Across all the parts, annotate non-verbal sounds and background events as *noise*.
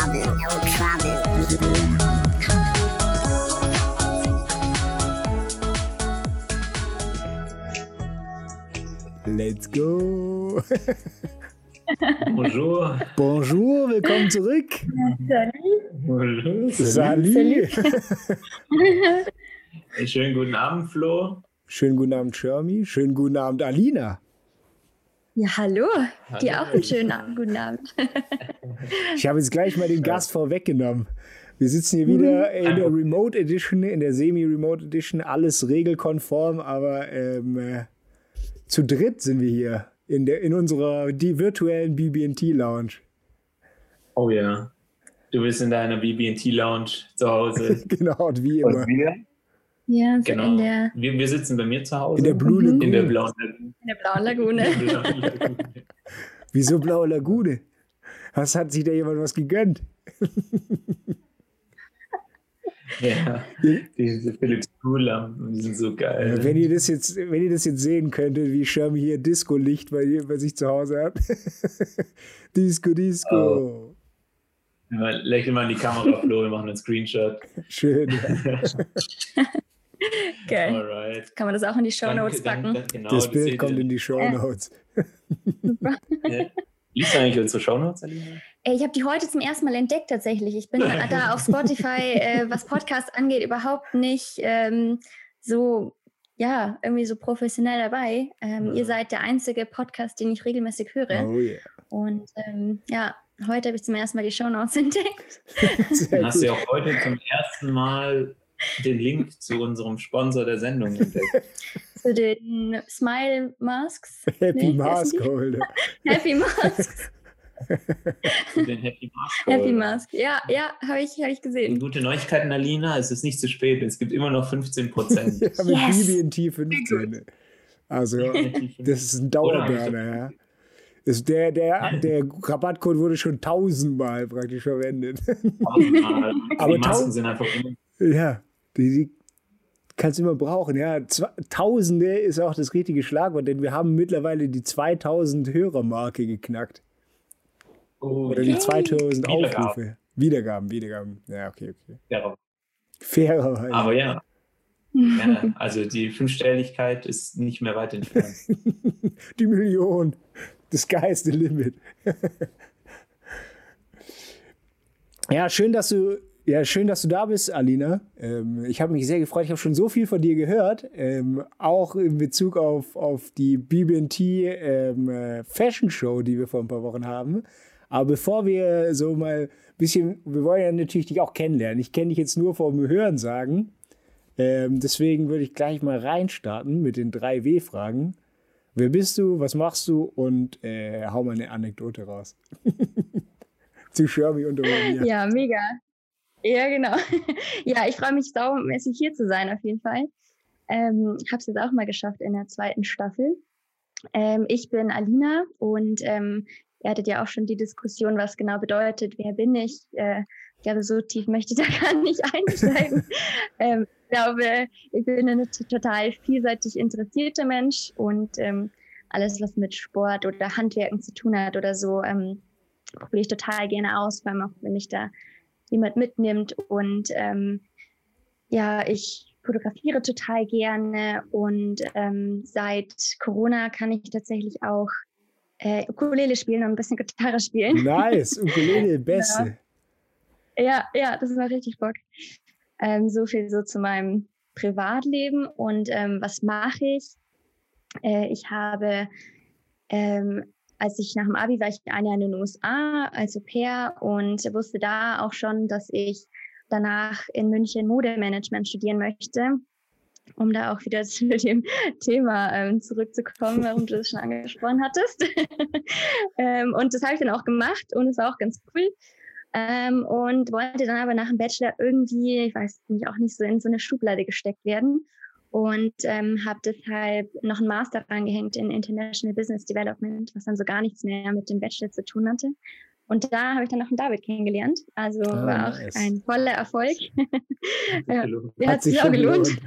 trouble, no trouble. Let's go. *laughs* Bonjour. Bonjour, willkommen zurück. Bonjour. Salut. Schönen guten Abend, Flo. Schönen guten Abend, Shermi. Schönen guten Abend, Alina. Ja, hallo. Dir Hallo. auch einen schönen Abend, guten Abend. *laughs* Ich habe jetzt gleich mal den Gast vorweggenommen. Wir sitzen hier wieder in der Remote Edition, in der Semi-Remote Edition, alles regelkonform, aber ähm, äh, zu dritt sind wir hier in, der, in unserer die virtuellen BB&T-Lounge. Oh ja. Du bist in deiner BB&T-Lounge zu Hause. *laughs* genau, und wie immer. wir? Ja, so Genau. in, der, Wir, wir sitzen bei mir zu Hause. In der Blue blauen Lagune. in der blauen Lagune. In der blauen Lagune. *laughs* Wieso Blaue Lagune? Was hat sich da jemand was gegönnt? *laughs* ja. Diese Philips Hue-Lampen, die sind so geil. Wenn ihr das jetzt, wenn ihr das jetzt sehen könntet, wie Shermi hier Disco-Licht bei, ihr- bei sich zu Hause hat. *laughs* Disco, Disco. Oh. Mal- Lächel mal in die Kamera, Flo, wir machen einen Screenshot. Schön. Geil. Alright. Kann man das auch in die Show Notes packen? genau, Das Bild kommt in die Show Notes. Ja. Liest du eigentlich unsere Shownotes, Alina? Ey, ich habe die heute zum ersten Mal entdeckt tatsächlich. Ich bin da auf Spotify, äh, was Podcasts angeht, überhaupt nicht ähm, so, ja, irgendwie so professionell dabei. Ähm, Ja. Ihr seid der einzige Podcast, den ich regelmäßig höre. Oh yeah. Und ähm, ja, heute habe ich zum ersten Mal die Shownotes *laughs* entdeckt. Sehr Dann hast du ja auch heute zum ersten Mal den Link zu unserem Sponsor der Sendung entdeckt. Zu den Smile Masks. Happy Nee, Mask Holder. *laughs* Happy Masks. *laughs* Zu den Happy Mask. Happy Mask. Ja, ja, habe ich, hab ich gesehen. Gute Neuigkeiten, Alina. Es ist nicht zu spät. Es gibt immer noch 15 Prozent. *laughs* Ja, mit Yes. BB&T 15. Also, das ist ein Dauerburner, ja. Das, der, der, der Rabattcode wurde schon tausendmal praktisch verwendet. Aber Aber die Masken tausend- sind einfach immer. Ja, die, kannst du immer brauchen. Ja, Zwa- Tausende ist auch das richtige Schlagwort, denn wir haben mittlerweile die 2000 Hörermarke geknackt. Oh, Oder die ja. 2000 Wiedergaben. Aufrufe. Wiedergaben, Wiedergaben. Ja, okay, okay. Ja, Fairerweise. aber ja. ja. Also die Fünfstelligkeit ist nicht mehr weit entfernt. *laughs* Die Million. The sky's the limit. *laughs* ja, schön, dass du, ja, schön, dass du da bist, Alina. Ähm, ich habe mich sehr gefreut. Ich habe schon so viel von dir gehört, ähm, auch in Bezug auf, auf die BB&T ähm, äh, Fashion Show, die wir vor ein paar Wochen haben. Aber bevor wir so mal ein bisschen, wir wollen ja natürlich dich auch kennenlernen. Ich kenne dich jetzt nur vom Hören sagen. Ähm, deswegen würde ich gleich mal reinstarten mit den drei W-Fragen. Wer bist du, was machst du und äh, hau mal eine Anekdote raus. *laughs* Zu Shermy und mir. Ja, mega. Ja, genau. *laughs* Ja, ich freue mich saumäßig hier zu sein, auf jeden Fall. Ähm, habe es jetzt auch mal geschafft in der zweiten Staffel. Ähm, ich bin Alina und ähm, ihr hattet ja auch schon die Diskussion, was genau bedeutet, wer bin ich. Äh, ich glaube, so tief möchte ich da *laughs* gar nicht einsteigen. *laughs* ähm, ich glaube, ich bin ein total vielseitig interessierter Mensch und ähm, alles, was mit Sport oder Handwerken zu tun hat oder so, ähm, probiere ich total gerne aus, vor allem auch, wenn mich da jemand mitnimmt. Und ähm, ja, ich fotografiere total gerne und ähm, seit Corona kann ich tatsächlich auch äh, Ukulele spielen und ein bisschen Gitarre spielen. Nice, *laughs* Ukulele, beste. Ja, ja, das macht richtig Bock. Ähm, so viel so zu meinem Privatleben und ähm, was mache ich? Äh, ich habe, ähm, als ich nach dem Abi war, ich ein Jahr in den USA als Au pair und wusste da auch schon, dass ich danach in München Modemanagement studieren möchte, um da auch wieder *laughs* zu dem Thema ähm, zurückzukommen, warum du das schon angesprochen hattest. *laughs* ähm, und das habe ich dann auch gemacht und es war auch ganz cool. Ähm, und wollte dann aber nach dem Bachelor irgendwie, ich weiß nicht, auch nicht so in so eine Schublade gesteckt werden und ähm, habe deshalb noch einen Master rangehängt in International Business Development, was dann so gar nichts mehr mit dem Bachelor zu tun hatte. Und da habe ich dann noch einen David kennengelernt. Also Ah, war auch nice. ein voller Erfolg. *laughs* ja, der hat sich auch gelohnt. *laughs*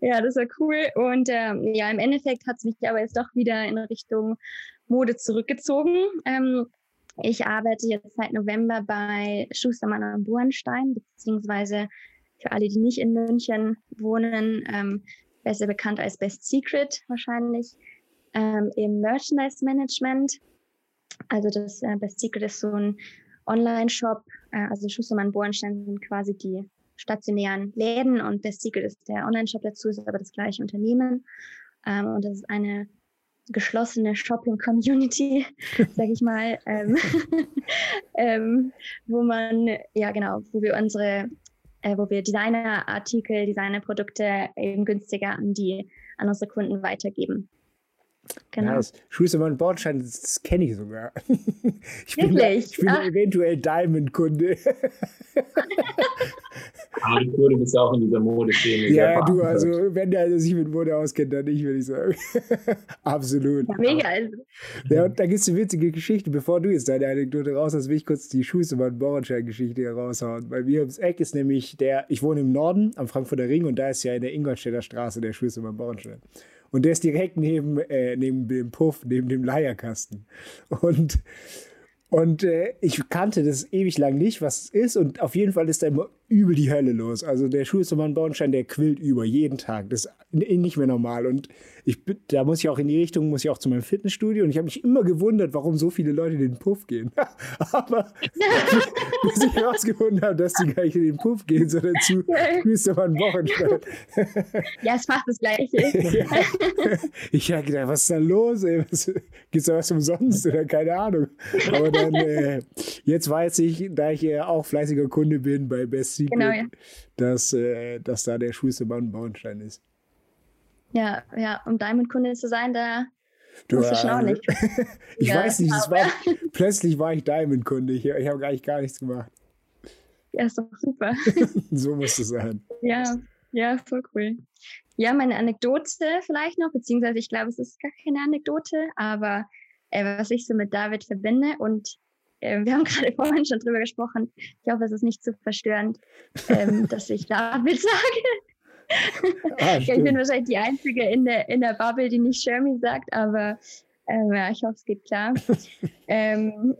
ja, das war cool. Und ähm, ja, im Endeffekt hat es mich aber jetzt doch wieder in Richtung Mode zurückgezogen. Ähm, ich arbeite jetzt seit November bei Schustermann und Burenstein, beziehungsweise für alle, die nicht in München wohnen, ähm, besser bekannt als Best Secret wahrscheinlich, ähm, im Merchandise Management. Also das äh, Best Secret ist so ein Online-Shop, äh, also Schustermann Bohrenstein sind quasi die stationären Läden und Best Secret ist der Online-Shop dazu, ist aber das gleiche Unternehmen. Ähm, und das ist eine geschlossene Shopping-Community, *laughs* sag ich mal, ähm, *laughs* ähm, wo man, ja genau, wo wir unsere, äh, wo wir Designer-Artikel, Designer-Produkte eben günstiger an die, an unsere Kunden weitergeben. Genau. Ja, Schustermann Bordstein, das kenne ich sogar. *laughs* Ich bin, da, ich bin eventuell Diamond-Kunde. *laughs* Aber du bist auch in dieser Modeszene. Ja, du, also wenn der sich mit Mode auskennt, dann nicht, würde ich sagen. *laughs* Absolut. Ja, mega. Also. Ja, und da gibt es eine witzige Geschichte. Bevor du jetzt deine Anekdote raus hast, will ich kurz die Schustermann Bordstein-Geschichte raushauen. Bei mir ums Eck ist nämlich der, ich wohne im Norden am Frankfurter Ring und da ist ja in der Ingolstädter Straße der Schustermann Bordstein. Und der ist direkt neben, äh, neben dem Puff, neben dem Leierkasten. Und, und äh, ich kannte das ewig lang nicht, was es ist. Und auf jeden Fall ist da immer übel die Hölle los. Also der Schulzimmermann Bornstein, der quillt über jeden Tag. Das ist nicht mehr normal. Und ich, da muss ich auch in die Richtung, muss ich auch zu meinem Fitnessstudio. Und ich habe mich immer gewundert, warum so viele Leute *laughs* *laughs* in den Puff gehen. Aber bis ich herausgefunden habe, dass die gar nicht in den Puff gehen, sondern zu Schulzimmermann Bornstein. ja, es macht das Gleiche. *laughs* ja. Ich habe gedacht, was ist da los? Gibt es da was umsonst oder keine Ahnung? Aber dann, äh, jetzt weiß ich, da ich ja auch fleißiger Kunde bin bei Best Secret, genau, ja. dass, äh, dass da der schulste Mann Bauenstein ist. Ja, ja, um Diamond-Kunde zu sein, da Du, auch nicht. *laughs* ich ja, weiß nicht, war, *laughs* plötzlich war ich Diamond-Kunde. Ich, ich habe eigentlich gar nichts gemacht. Ja, ist doch super. *laughs* so muss es sein. Ja, ja, voll cool. Ja, meine Anekdote vielleicht noch, beziehungsweise ich glaube, es ist gar keine Anekdote, aber äh, was ich so mit David verbinde und äh, wir haben *laughs* gerade vorhin schon drüber gesprochen. Ich hoffe, es ist nicht zu verstörend, ähm, *laughs* dass ich David sage. Ah, ich bin wahrscheinlich die Einzige in der, in der Bubble, die nicht Shermy sagt, aber ähm, ja, ich hoffe, es geht klar. *laughs* ähm.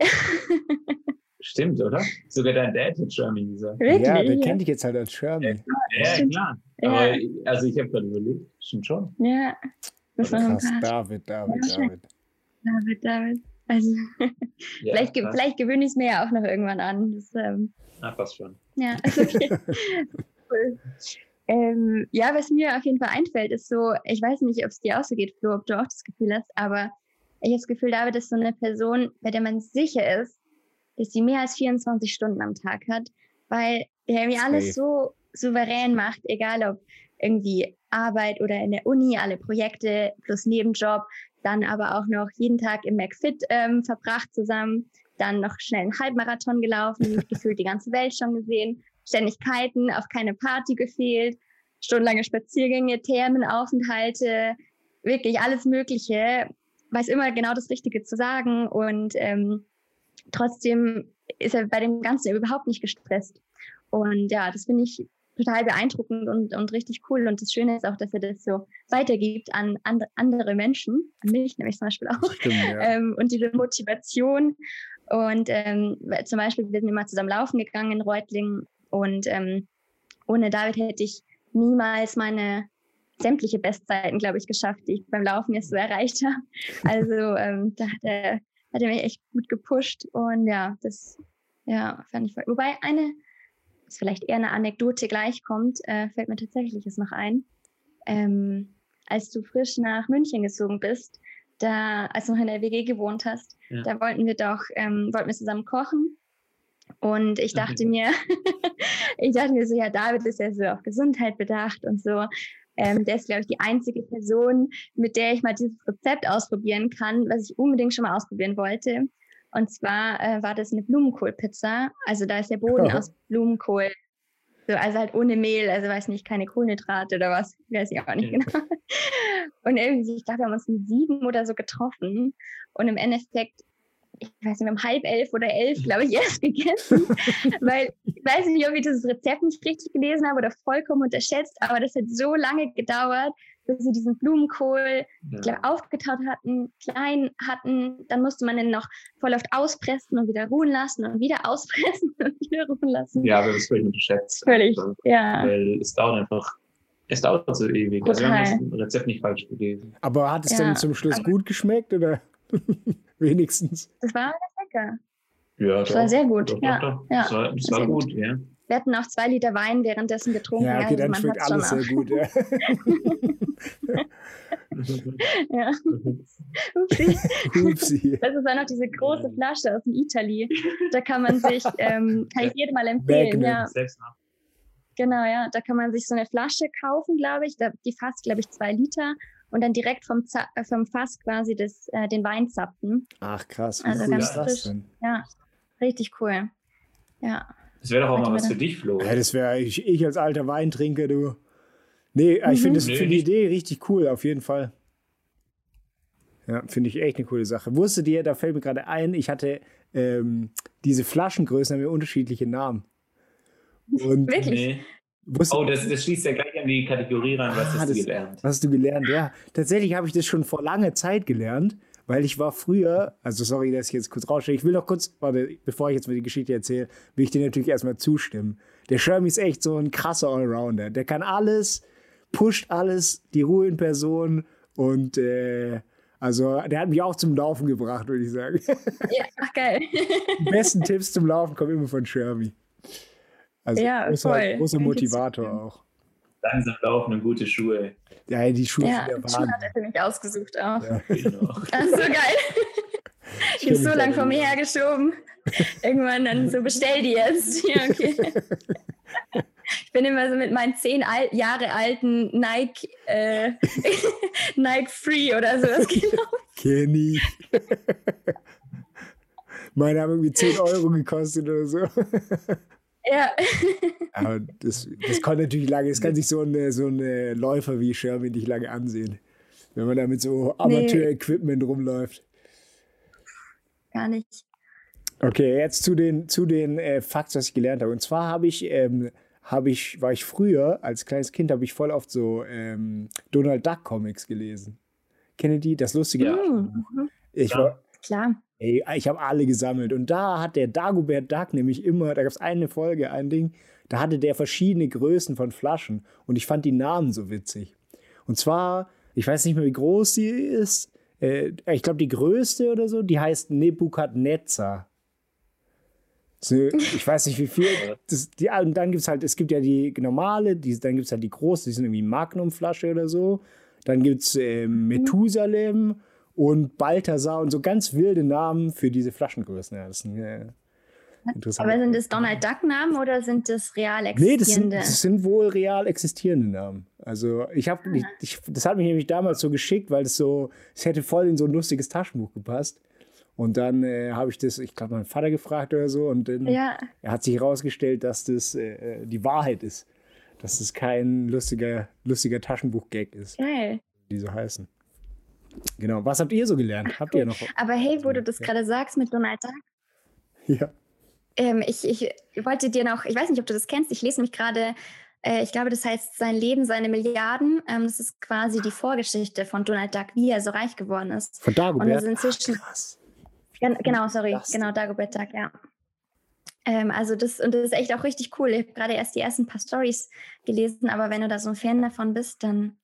Stimmt, oder? Sogar dein Dad hat Shermy gesagt. Wirklich? Ja, der kennt dich jetzt halt als Shermy. Ja, ja klar. Ja. Aber also ich habe gerade überlegt, stimmt schon. Ja. Das war krass, David, David, David. David, David. Also ja, vielleicht, ge vielleicht gewöhne ich es mir ja auch noch irgendwann an. Das, ähm, ah, passt schon. Ja, *laughs* ist okay. cool. Ähm, ja, was mir auf jeden Fall einfällt, ist so, ich weiß nicht, ob es dir auch so geht, Flo, ob du auch das Gefühl hast, aber ich habe das Gefühl, David ist so eine Person, bei der man sicher ist, dass sie mehr als 24 Stunden am Tag hat, weil er irgendwie alles so souverän macht, egal ob irgendwie Arbeit oder in der Uni, alle Projekte plus Nebenjob, dann aber auch noch jeden Tag im McFit ähm, verbracht zusammen, dann noch schnell einen Halbmarathon gelaufen, *laughs* gefühlt die ganze Welt schon gesehen, Ständigkeiten, auf keine Party gefehlt, stundenlange Spaziergänge, Thermenaufenthalte, wirklich alles Mögliche, weiß immer genau das Richtige zu sagen und ähm, trotzdem ist er bei dem Ganzen überhaupt nicht gestresst. Und ja, das finde ich total beeindruckend und, und richtig cool. Und das Schöne ist auch, dass er das so weitergibt an and, andere Menschen, an mich nämlich zum Beispiel auch. Stimmt, ja. ähm, und diese Motivation. Und ähm, zum Beispiel, wir sind immer zusammen laufen gegangen in Reutlingen und ähm, ohne David hätte ich niemals meine sämtliche Bestzeiten, glaube ich, geschafft, die ich beim Laufen jetzt so erreicht habe. *laughs* Also ähm, da hat er, hat er mich echt gut gepusht und ja, das ja, fand ich voll. Wobei eine was vielleicht eher eine Anekdote gleichkommt, äh, fällt mir tatsächlich es noch ein. Ähm, als du frisch nach München gezogen bist, da, als du noch in der WG gewohnt hast, ja. da wollten wir doch, ähm, wollten wir zusammen kochen. Und ich dachte okay. mir, *laughs* ich dachte mir so, ja, David ist ja so auf Gesundheit bedacht und so. Ähm, der ist, glaube ich, die einzige Person, mit der ich mal dieses Rezept ausprobieren kann, was ich unbedingt schon mal ausprobieren wollte. Und zwar äh, war das eine Blumenkohlpizza. Also da ist der Boden oh. aus Blumenkohl. So, also halt ohne Mehl, also weiß nicht, keine Kohlenhydrate oder was, weiß ich auch nicht genau. Und irgendwie, ich glaube, wir haben uns um sieben oder so getroffen. Und im Endeffekt, ich weiß nicht, wir haben halb elf oder elf, glaube ich, erst gegessen. *laughs* weil ich weiß nicht, ob ich das Rezept nicht richtig gelesen habe oder vollkommen unterschätzt, aber das hat so lange gedauert, bis sie diesen Blumenkohl Ja. glaub, aufgetaut hatten, klein hatten. Dann musste man den noch voll oft auspressen und wieder ruhen lassen und wieder *laughs* auspressen und wieder ruhen lassen. Ja, aber das ist völlig unterschätzt. Völlig, Also, ja. Weil es dauert einfach, es dauert so ewig. Also wir Total. haben das Rezept nicht falsch gelesen. Aber hat es Ja, dann zum Schluss gut geschmeckt oder *laughs* wenigstens? Das war lecker. Ja, Das war sehr gut. Doch, Ja, doch, doch. ja, Das war, das war gut. gut, ja. Wir hatten auch zwei Liter Wein währenddessen getrunken. Ja, okay, also dann man schmeckt alles schon sehr gut. Ja. *laughs* Ja. Upsi. Upsi. Das ist auch noch diese große Flasche aus dem Italy. Da kann man sich, ähm, *laughs* kann ich jedem mal empfehlen. Ja, genau, ja. Da kann man sich so eine Flasche kaufen, glaube ich. Die fasst, glaube ich, zwei Liter und dann direkt vom, Za äh, vom Fass quasi das, äh, den Wein zapfen. Ach krass, wie Also cool ganz ist das denn? Ja, richtig cool. Ja, Das wäre doch auch mal was für dich, Flo. Ja, das wäre ich, ich als alter Weintrinker, du. Nee, ich Mhm. finde das- Nee, finde die nicht. Idee richtig cool, auf jeden Fall. Ja, finde ich echt eine coole Sache. Wusstet ihr, da fällt mir gerade ein, ich hatte ähm, diese Flaschengrößen haben ja unterschiedliche Namen. Und wirklich. Nee. Oh, das, das schließt ja gleich an die Kategorie rein, was Ah, hast du das- gelernt? was hast du gelernt? Ja, tatsächlich habe ich das schon vor langer Zeit gelernt, weil ich war früher, also sorry, dass ich jetzt kurz rausstelle, ich will noch kurz, warte, bevor ich jetzt mal die Geschichte erzähle, will ich dir natürlich erstmal zustimmen. Der Shermy ist echt so ein krasser Allrounder. Der kann alles, pusht alles, die Ruhe in Person und äh, also der hat mich auch zum Laufen gebracht, würde ich sagen. Ja, ach geil. *laughs* Die besten Tipps zum Laufen kommen immer von Shermy. Also Ja, großer, großer Motivator auch. Langsam laufen und gute Schuhe. Ja, die Schuhe Ja, sind der Schuhe hat er für mich ausgesucht auch. Ja. *laughs* Genau. Ach, so geil. *laughs* Ich kenn bin so mich lang da vor mir hergeschoben. Irgendwann dann so, bestell die jetzt. *laughs* Ja, okay. Ich bin immer so mit meinen zehn Al Jahre alten Nike, äh, Nike Free oder sowas gelaufen. Kenny. Meine haben irgendwie 10 Euro gekostet oder so. Ja, Aber das, das kann natürlich lange, das kann sich so ein so eine Läufer wie Sherman nicht lange ansehen. Wenn man da mit so Amateur-Equipment rumläuft. gar nicht. Okay, jetzt zu den, zu den äh, Facts, was ich gelernt habe. Und zwar habe ich, ähm, habe ich, war ich früher, als kleines Kind, habe ich voll oft so ähm, Donald Duck Comics gelesen. Die? Das lustige. Ja. Ich Ja. war, Klar. Ey, ich habe alle gesammelt. Und da hat der Dagobert Duck nämlich immer, da gab es eine Folge, ein Ding, da hatte der verschiedene Größen von Flaschen. Und ich fand die Namen so witzig. Und zwar, ich weiß nicht mehr, wie groß sie ist. Äh, ich glaube, die größte oder so, die heißt Nebukadnezar. So, ich weiß nicht, wie viel. *laughs* Das, die, und dann gibt es halt, es gibt ja die normale, die, dann gibt es halt die große, die sind irgendwie Magnumflasche oder so. Dann gibt es äh, Methusalem und Balthasar und so ganz wilde Namen für diese Flaschengrößen. Ja, das ist äh, interessant. Aber sind das Donald Duck Namen oder sind das real Nee, das sind, existierende? das sind wohl real existierende Namen. Also ich habe, ich, das hat mich nämlich damals so geschickt, weil das so, es hätte voll in so ein lustiges Taschenbuch gepasst. Und dann äh, habe ich das, ich glaube, meinen Vater gefragt oder so, und dann ja, er hat sich herausgestellt, dass das äh, die Wahrheit ist, dass das kein lustiger, lustiger Taschenbuch-Gag ist, geil. die so heißen. Genau. Was habt ihr so gelernt? Habt ihr noch? Aber hey, wo du das Ja. gerade sagst mit Donald Duck, Ja. ähm, ich, ich wollte dir noch, ich weiß nicht, ob du das kennst, ich lese mich gerade, äh, ich glaube, das heißt Sein Leben, seine Milliarden. Ähm, das ist quasi die Vorgeschichte von Donald Duck, wie er so reich geworden ist. Von Dagobert? Und das inzwischen- Ach, krass. Gen genau, sorry, Das- genau, Dagobert Duck, ja. Ähm, also das, und das ist echt auch richtig cool. Ich habe gerade erst die ersten paar Stories gelesen, aber wenn du da so ein Fan davon bist, dann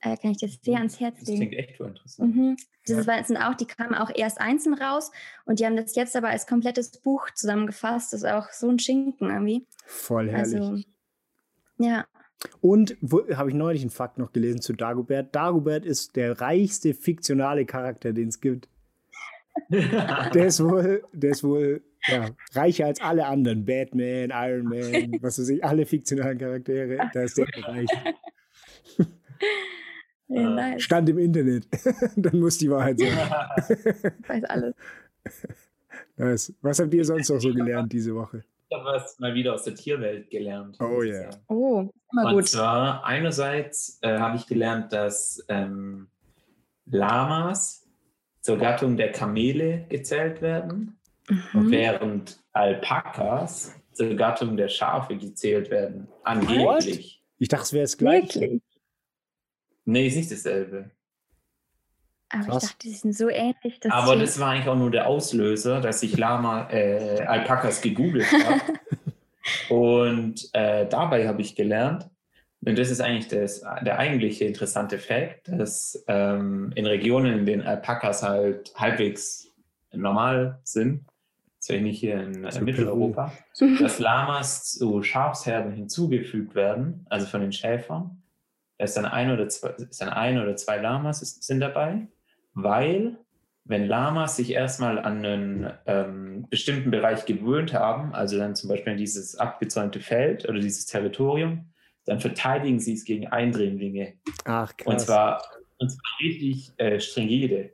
äh, kann ich dir sehr ans Herz Das legen. klingt echt voll interessant. Mhm. Das war- sind auch, die kamen auch erst einzeln raus und die haben das jetzt aber als komplettes Buch zusammengefasst. Das ist auch so ein Schinken irgendwie. Voll herrlich. Also, ja. Und habe ich neulich einen Fakt noch gelesen zu Dagobert. Dagobert ist der reichste fiktionale Charakter, den es gibt. *laughs* Der ist wohl, der ist wohl ja, reicher als alle anderen. Batman, Iron Man, was weiß ich, alle fiktionalen Charaktere. Da ist der *laughs* reich. *laughs* ja Äh, nice. Stand im Internet. *laughs* Dann muss die Wahrheit sein. Ich *laughs* weiß alles. *laughs* Nice. Was habt ihr sonst noch so gelernt diese Woche? Ich habe was mal wieder aus der Tierwelt gelernt. Oh ich yeah. Oh, immer Und gut. zwar einerseits äh, habe ich gelernt, dass ähm, Lamas zur Gattung der Kamele gezählt werden, Mhm. während Alpakas zur Gattung der Schafe gezählt werden. Angeblich. Ich dachte, es wäre das gleiche. Wirklich? Nee, ist nicht dasselbe. Aber Krass. ich dachte, die sind so ähnlich. Dass Aber das war eigentlich auch nur der Auslöser, dass ich Lama, äh, *laughs* Alpakas gegoogelt habe. und äh, dabei habe ich gelernt, und das ist eigentlich das, der eigentliche interessante Fakt, dass ähm, in Regionen, in denen Alpakas halt halbwegs normal sind, so ähnlich hier in äh, Mitteleuropa, dass Lamas zu Schafsherden hinzugefügt werden, also von den Schäfern. Ist dann ein oder zwei, ist dann ein oder zwei Lamas ist, sind dabei, weil wenn Lamas sich erstmal an einen ähm, bestimmten Bereich gewöhnt haben, also dann zum Beispiel an dieses abgezäunte Feld oder dieses Territorium, dann verteidigen sie es gegen Eindringlinge. Ach, krass. Und zwar, und zwar richtig äh, stringide.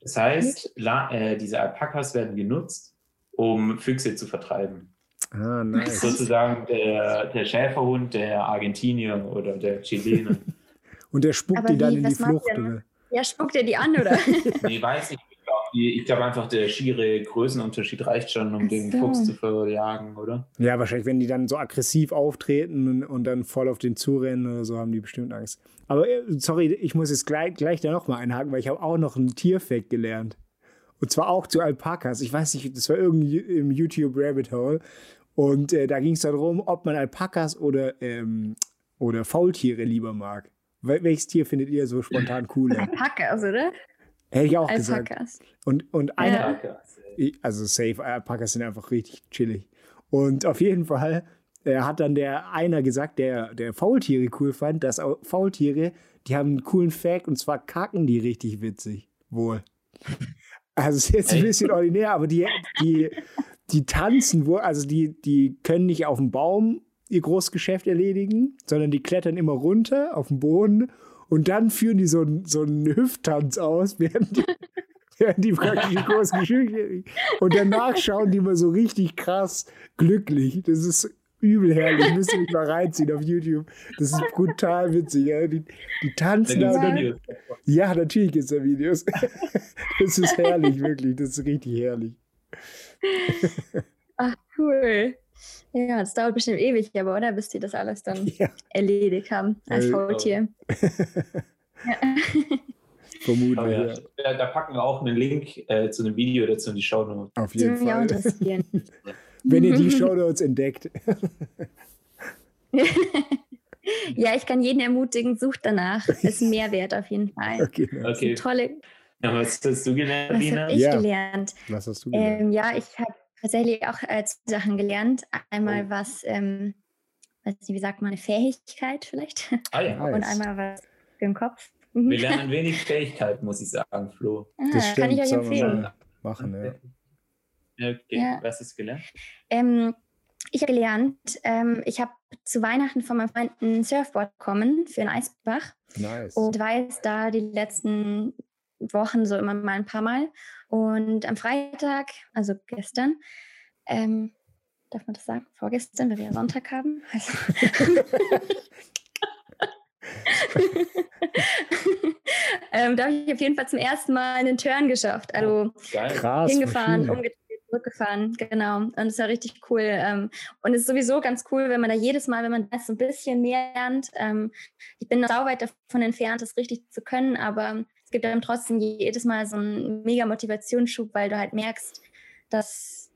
Das heißt, La, äh, diese Alpakas werden genutzt, um Füchse zu vertreiben. Ah, *laughs* nice. Sozusagen der, der Schäferhund der Argentinier oder der Chilenen. *laughs* Und der spuckt Aber die dann wie, in die Flucht. der? Oder? Ja, spuckt ihr die an, oder? *laughs* nee, weiß nicht. Ich glaube einfach, der schiere Größenunterschied reicht schon, um Ach den so. Fuchs zu verjagen, oder? Ja, wahrscheinlich, wenn die dann so aggressiv auftreten und, und dann voll auf den zurennen oder so, haben die bestimmt Angst. Aber äh, sorry, ich muss jetzt gleich, gleich da nochmal einhaken, weil ich habe auch noch einen Tierfact gelernt. Und zwar auch zu Alpakas. Ich weiß nicht, das war irgendwie im YouTube Rabbit Hole. Und äh, da ging es darum, ob man Alpakas oder, ähm, oder Faultiere lieber mag. Wel welches Tier findet ihr so spontan cooler? *laughs* Alpakas, oder? Hätte ich auch gesagt. Alpakas. Und, und einer, Ja. Alpakas, also safe, Alpakas sind einfach richtig chillig. Und auf jeden Fall äh, hat dann der einer gesagt, der, der Faultiere cool fand, dass Faultiere, die haben einen coolen Fact und zwar kacken die richtig witzig. Wohl. *laughs* Also es ist jetzt ein bisschen ordinär, aber die, die, die tanzen also die, die können nicht auf dem Baum ihr Großgeschäft erledigen, sondern die klettern immer runter auf den Boden und dann führen die so, einen- so einen Hüfttanz aus, *laughs* während die, während die praktisch ihr Großgeschäft erledigen. Und danach schauen die immer so richtig krass glücklich. Das ist übel herrlich. Müsst ihr mich mal reinziehen auf YouTube. Das ist brutal witzig. Ja? Die, die tanzen da. dann- ja, natürlich gibt es da Videos. *laughs* Das ist herrlich, wirklich. Das ist richtig herrlich. *laughs* Ach, cool. Ja, das dauert bestimmt ewig, aber oder? Bis die das alles dann *laughs* Ja, erledigt haben als Äh, Faultier. Ja. *laughs* vermutlich. Ja, Ja. da, packen wir auch einen Link äh, zu einem Video dazu in die Show Notes. Auf Die jeden würde mich auch Fall. interessieren. Wenn ihr die Shownotes entdeckt. ja, ich kann jeden ermutigen, sucht danach. Ist ein Mehrwert auf jeden Fall. Okay. Okay, Tolle, ja, was hast du gelernt, was habe ich Ja. gelernt? Was hast du gelernt? Ähm, ja, ich habe tatsächlich auch äh, zwei Sachen gelernt. Einmal Oh. was, ähm, weiß nicht, wie sagt man, eine Fähigkeit vielleicht Ah ja, Nice. und einmal was für den Kopf. Mhm. wir lernen *laughs* wenig Fähigkeit, muss ich sagen, Flo. Ah, Das kann ich stimmt, euch empfehlen. Machen, ja. Ja, Okay, Ja. was hast du gelernt? Ähm, ich habe gelernt, ähm, ich habe zu Weihnachten von meinem Freund ein Surfboard bekommen für einen Eisbach Nice. und war jetzt da die letzten Wochen so immer mal ein paar Mal. Und am Freitag, also gestern, ähm, darf man das sagen? Vorgestern, weil wir ja Sonntag haben. Also *laughs* ähm, da habe ich auf jeden Fall zum ersten Mal einen Turn geschafft. Also Geil. Krass. hingefahren, umgedreht, zurückgefahren, genau. Und es war richtig cool. Ähm, und es ist sowieso ganz cool, wenn man da jedes Mal, wenn man das so ein bisschen mehr lernt. Ähm, ich bin noch sau weit davon entfernt, das richtig zu können, aber gibt einem trotzdem jedes Mal so einen mega Motivationsschub, weil du halt merkst, dass,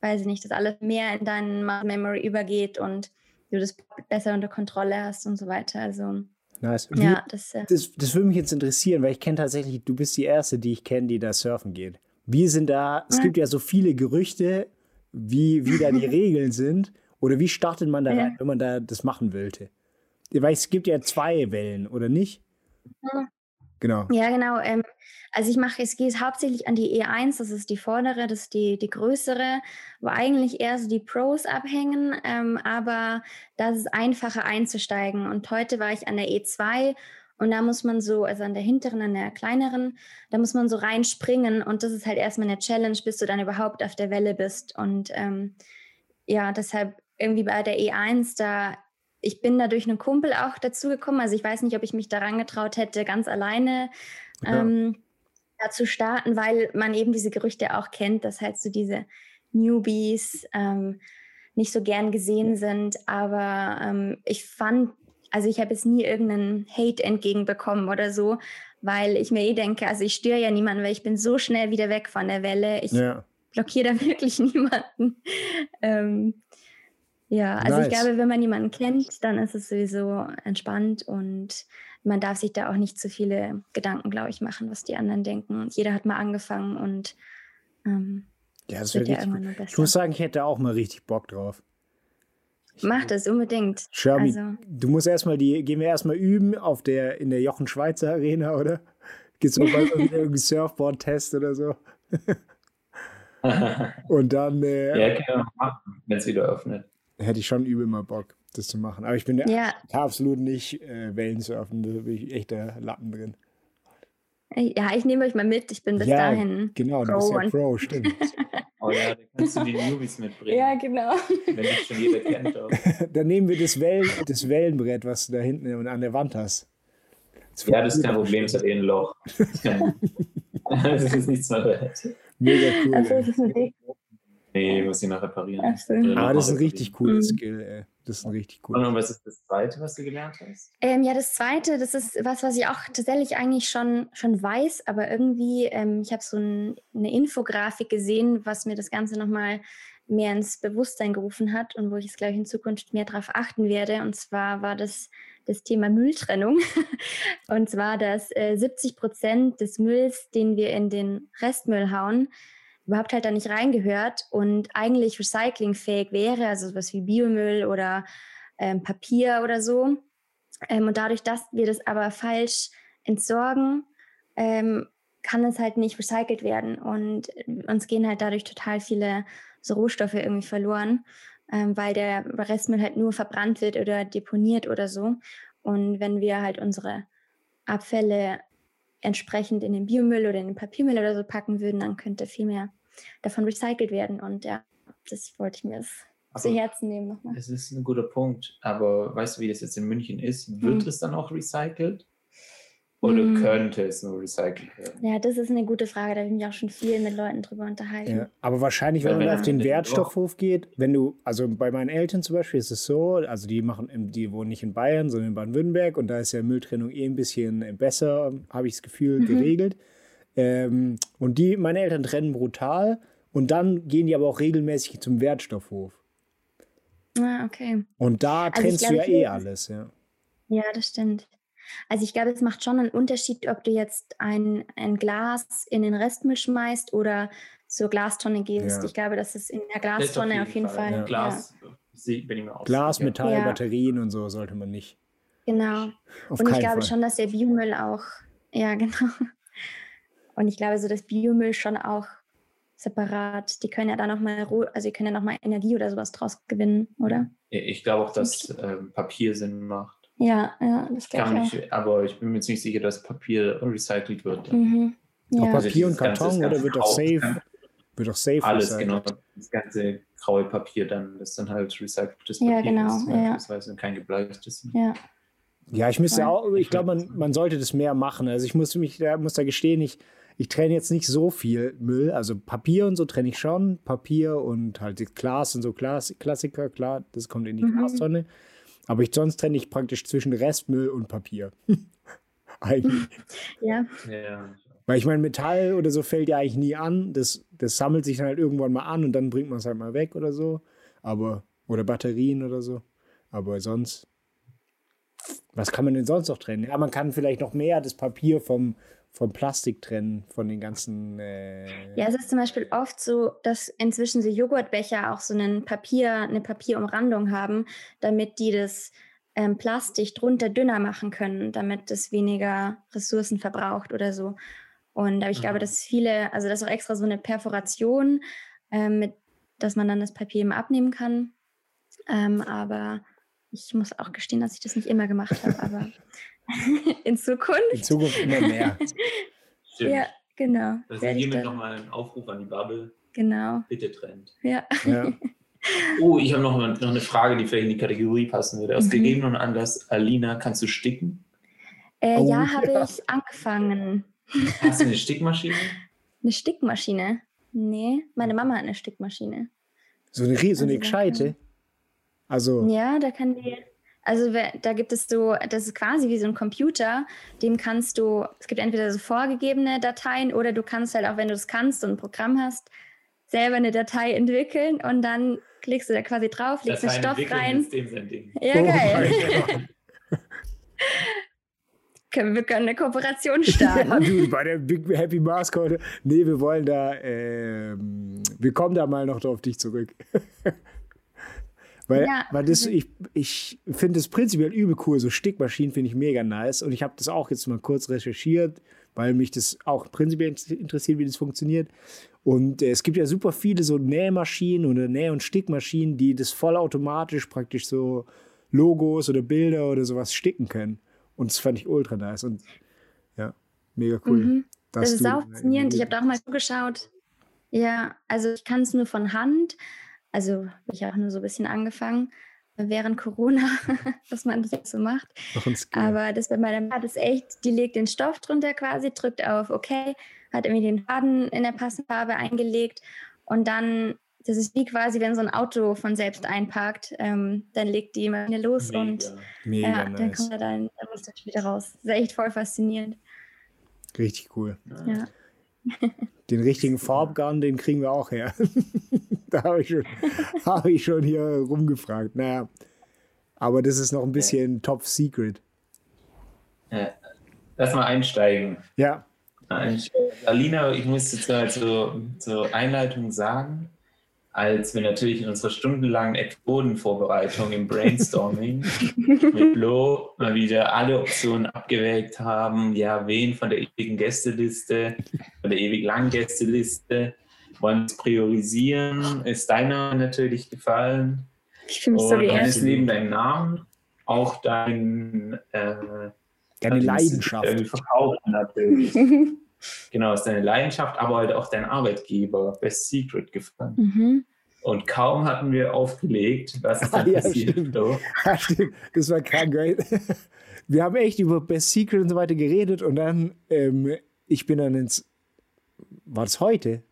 weiß ich nicht, dass alles mehr in deinen Memory übergeht und du das besser unter Kontrolle hast und so weiter. Also Nice. Wie, ja, das äh, das, das würde mich jetzt interessieren, weil ich kenne tatsächlich, du bist die Erste, die ich kenne, die da surfen geht. Wie sind da, es Ja. gibt ja so viele Gerüchte, wie, wie da die *laughs* Regeln sind. Oder wie startet man da Ja. rein, wenn man da das machen wollte? Weil es gibt ja zwei Wellen, oder nicht? Ja. Genau. Ja, genau. Ähm, also ich mache, es geht hauptsächlich an die E1, das ist die vordere, das ist die, die größere, wo eigentlich eher so die Pros abhängen, ähm, aber da ist einfacher einzusteigen. Und heute war ich an der E2 und da muss man so, also an der hinteren, an der kleineren, da muss man so reinspringen und das ist halt erstmal eine Challenge, bis du dann überhaupt auf der Welle bist. Und ähm, ja, deshalb irgendwie bei der E1, da ich bin da durch einen Kumpel auch dazugekommen. Also ich weiß nicht, ob ich mich daran getraut hätte, ganz alleine Ja. ähm, da zu starten, weil man eben diese Gerüchte auch kennt, dass halt so diese Newbies ähm, nicht so gern gesehen sind. Aber ähm, ich fand also ich habe jetzt nie irgendeinen Hate entgegenbekommen oder so, weil ich mir eh denke, also ich störe ja niemanden, weil ich bin so schnell wieder weg von der Welle. Ich Ja. blockiere da *laughs* wirklich niemanden. Ähm, ja, also Nice. ich glaube, wenn man jemanden kennt, dann ist es sowieso entspannt und man darf sich da auch nicht zu viele Gedanken, glaube ich, machen, was die anderen denken. Jeder hat mal angefangen und ähm, Ja, das wird ja irgendwann nur Ich besser. muss sagen, ich hätte auch mal richtig Bock drauf. Mach das unbedingt. Sherby, Also- du musst erstmal die, gehen wir erstmal üben auf der, in der Jochen Schweizer Arena, oder? Gibt es auch bald mal *laughs* wieder irgendeinen Surfboard-Test oder so? *laughs* Und dann äh, ja, können wir machen, wenn es wieder öffnet. Hätte ich schon übel mal Bock, das zu machen. Aber ich bin Ja, absolut nicht äh, Wellensurfen, da bin ich echt der Lappen drin. ja, ich nehme euch mal mit. Ich bin bis ja, dahin. genau, du bist ja Pro, stimmt. *laughs* Oh ja, da kannst du die Newbies mitbringen. Ja, genau. Wenn dich schon jeder kennt. Auch. *laughs* dann nehmen wir das, Wellen, das Wellenbrett, was du da hinten an der Wand hast. Ja, das ist kein Problem, es hat eh ein Loch. *laughs* Das ist nichts mehr wert. Mega cool. Also, es ist ein Weg. Nee, muss ich noch reparieren. Ach so. Noch Aber das ist ein richtig cooles Mhm. Skill, ey. Das ist ein richtig cooles Und was ist das Zweite, was du gelernt hast? Ähm, ja, das Zweite, das ist was, was ich auch tatsächlich eigentlich schon, schon weiß, aber irgendwie, ähm, ich habe so ein, eine Infografik gesehen, was mir das Ganze nochmal mehr ins Bewusstsein gerufen hat und wo ich es, glaube ich, in Zukunft mehr darauf achten werde. Und zwar war das das Thema Mülltrennung. *laughs* und zwar, dass äh, 70 Prozent des Mülls, den wir in den Restmüll hauen, überhaupt halt da nicht reingehört und eigentlich recyclingfähig wäre, also sowas wie Biomüll oder ähm, Papier oder so. Ähm, und dadurch, dass wir das aber falsch entsorgen, ähm, kann es halt nicht recycelt werden. Und uns gehen halt dadurch total viele so Rohstoffe irgendwie verloren, ähm, weil der Restmüll halt nur verbrannt wird oder deponiert oder so. Und wenn wir halt unsere Abfälle entsprechend in den Biomüll oder in den Papiermüll oder so packen würden, dann könnte viel mehr davon recycelt werden. Und ja, das wollte ich mir jetzt zu Aber Herzen nehmen nochmal. es ist ein guter Punkt. Aber weißt du, wie das jetzt in München ist? Wird Hm. es dann auch recycelt? Oder Hm. könnte es nur recycelt werden? Ja, das ist eine gute Frage. Da habe ich mich auch schon viel mit Leuten drüber unterhalten. Ja, aber wahrscheinlich, wenn Weil man wenn auf den Wertstoffhof geht, wenn du, also bei meinen Eltern zum Beispiel ist es so, also die machen, die wohnen nicht in Bayern, sondern in Baden-Württemberg und da ist ja Mülltrennung eh ein bisschen besser, habe ich das Gefühl, Mhm. Ähm, und die, meine Eltern trennen brutal und dann gehen die aber auch regelmäßig zum Wertstoffhof. Ah, okay. Und da Also trennst du glaube, ja eh ist es- alles, ja. Ja, das stimmt. Also ich glaube, es macht schon einen Unterschied, ob du jetzt ein, ein Glas in den Restmüll schmeißt oder zur Glastonne gehst. Ja. Ich glaube, dass es in der Das Glastonne auf jeden Fall. Ja. Glas, sehe- bin ich mir auch Glas. Metall, Ja. Batterien und so sollte man nicht. Ja, genau. Auf Und ich glaube Fall. schon, dass der Biomüll auch, ja, *laughs* genau. Und ich glaube so, dass Biomüll schon auch separat, die können ja da nochmal, also die können ja nochmal Energie oder sowas draus gewinnen, oder? Ich glaube auch, dass ähm, Papier Sinn macht. Ja, ja, das Ich kann glaube ich nicht, aber ich bin mir ziemlich sicher, dass Papier recycelt wird. auch. Mhm. Auch Ja. Also Papier und ganze- Karton, das oder ganze wird doch safe, wird doch safe Alles, recycelt. genau. Das ganze graue Papier dann, das dann halt recyceltes Ja, Papier genau, ist, ja. beispielsweise und kein gebleichtes. ja. Ja, ich müsste Ja. auch, ich glaube, man, man sollte das mehr machen. Also ich muss mich, da muss da gestehen, ich, ich trenne jetzt nicht so viel Müll. Also Papier und so trenne ich schon. Papier und halt das Glas und so Klass, Klassiker, klar, das kommt in die Mhm. Glastonne. Aber ich, sonst trenne ich praktisch zwischen Restmüll und Papier. *laughs* eigentlich. *laughs* Ja, Ja. Weil ich meine, Metall oder so fällt ja eigentlich nie an. Das, das sammelt sich dann halt irgendwann mal an und dann bringt man es halt mal weg oder so. Aber, oder Batterien oder so. Aber sonst, was kann man denn sonst noch trennen? Ja, man kann vielleicht noch mehr das Papier vom, vom Plastik trennen, von den ganzen. Äh, Ja, es ist zum Beispiel oft so, dass inzwischen so Joghurtbecher auch so einen Papier, eine Papierumrandung haben, damit die das ähm, Plastik drunter dünner machen können, damit es weniger Ressourcen verbraucht oder so. Und aber ich glaube, Mhm. dass viele, also das ist auch extra so eine Perforation, ähm, mit, dass man dann das Papier immer abnehmen kann. Ähm, aber ich muss auch gestehen, dass ich das nicht immer gemacht habe, aber *laughs* in Zukunft. in Zukunft immer mehr. *laughs* Stimmt. Ja, genau. Das ist hiermit nochmal ein Aufruf an die Bubble. Genau, Bitte trennt. ja. Ja. *laughs* Oh, ich habe noch, noch eine Frage, die vielleicht in die Kategorie passen würde. Aus Mhm. gegebenem Anlass, Alina, kannst du sticken? Äh, Oh, ja, habe ja. ich angefangen. Hast du eine Stickmaschine? Eine Stickmaschine? Nee, meine Mama hat eine Stickmaschine. So eine, so eine Also, gescheite. Also, Ja, da kann die, Also da gibt es so, das ist quasi wie so ein Computer, dem kannst du, es gibt entweder so vorgegebene Dateien oder du kannst halt auch, wenn du es kannst und ein Programm hast, selber eine Datei entwickeln und dann klickst du da quasi drauf, legst den Stoff rein. Ja, oh geil. *laughs* können, wir können eine Kooperation *laughs* starten. ja, du, bei der Big Happy Mask heute. Nee, wir wollen da, äh, wir kommen da mal noch auf dich zurück. *laughs* weil, ja. weil das, ich, ich finde das prinzipiell übel cool. So Stickmaschinen finde ich mega nice. Und ich habe das auch jetzt mal kurz recherchiert, weil mich das auch prinzipiell interessiert, wie das funktioniert. Und äh, es gibt ja super viele so Nähmaschinen oder Näh- und Stickmaschinen, die das vollautomatisch praktisch so Logos oder Bilder oder sowas sticken können. Und das fand ich ultra nice und ja, mega cool. Mhm. Das ist auch faszinierend. Ich habe da auch mal zugeschaut. Ja, also ich kann es nur von Hand. Also habe ich auch nur so ein bisschen angefangen während Corona, *laughs* dass man das so macht. Aber das bei meiner Mama ist echt, die legt den Stoff drunter quasi, drückt auf OK, hat irgendwie den Faden in der passenden Farbe eingelegt und dann das ist wie quasi, wenn so ein Auto von selbst einparkt, ähm, dann legt die Maschine los Mega. und Mega ja, nice. dann kommt er dann, dann Musterstück wieder raus. Das ist echt voll faszinierend. Richtig cool. Ja. *laughs* Den richtigen Farbgarn, den kriegen wir auch her. *laughs* da habe ich, schon, *laughs* hab ich schon hier rumgefragt. Naja, aber das ist noch ein bisschen top secret. Ja. Lass mal einsteigen. Ja. Alina, ich muss jetzt zur, zur Einleitung sagen, als wir natürlich in unserer stundenlangen Episodenvorbereitung im Brainstorming *laughs* mit Flo mal wieder alle Optionen abgewägt haben. Ja, wen von der ewigen Gästeliste, von der ewig langen Gästeliste wollen wir priorisieren? Ist deiner natürlich gefallen? Ich fühle mich so geehrt. ist neben deinem Namen auch dein äh, deine Leidenschaft. Äh, Verkaufen natürlich. *laughs* Genau, ist deine Leidenschaft, aber halt auch dein Arbeitgeber, Best Secret gefallen. Mhm. Und kaum hatten wir aufgelegt, was ist dann ah, *laughs* ja, passiert? Stimmt. Ja, *laughs* stimmt. Das war krank, geil. *laughs* Wir haben echt über Best Secret und so weiter geredet und dann, ähm, ich bin dann ins, war das heute?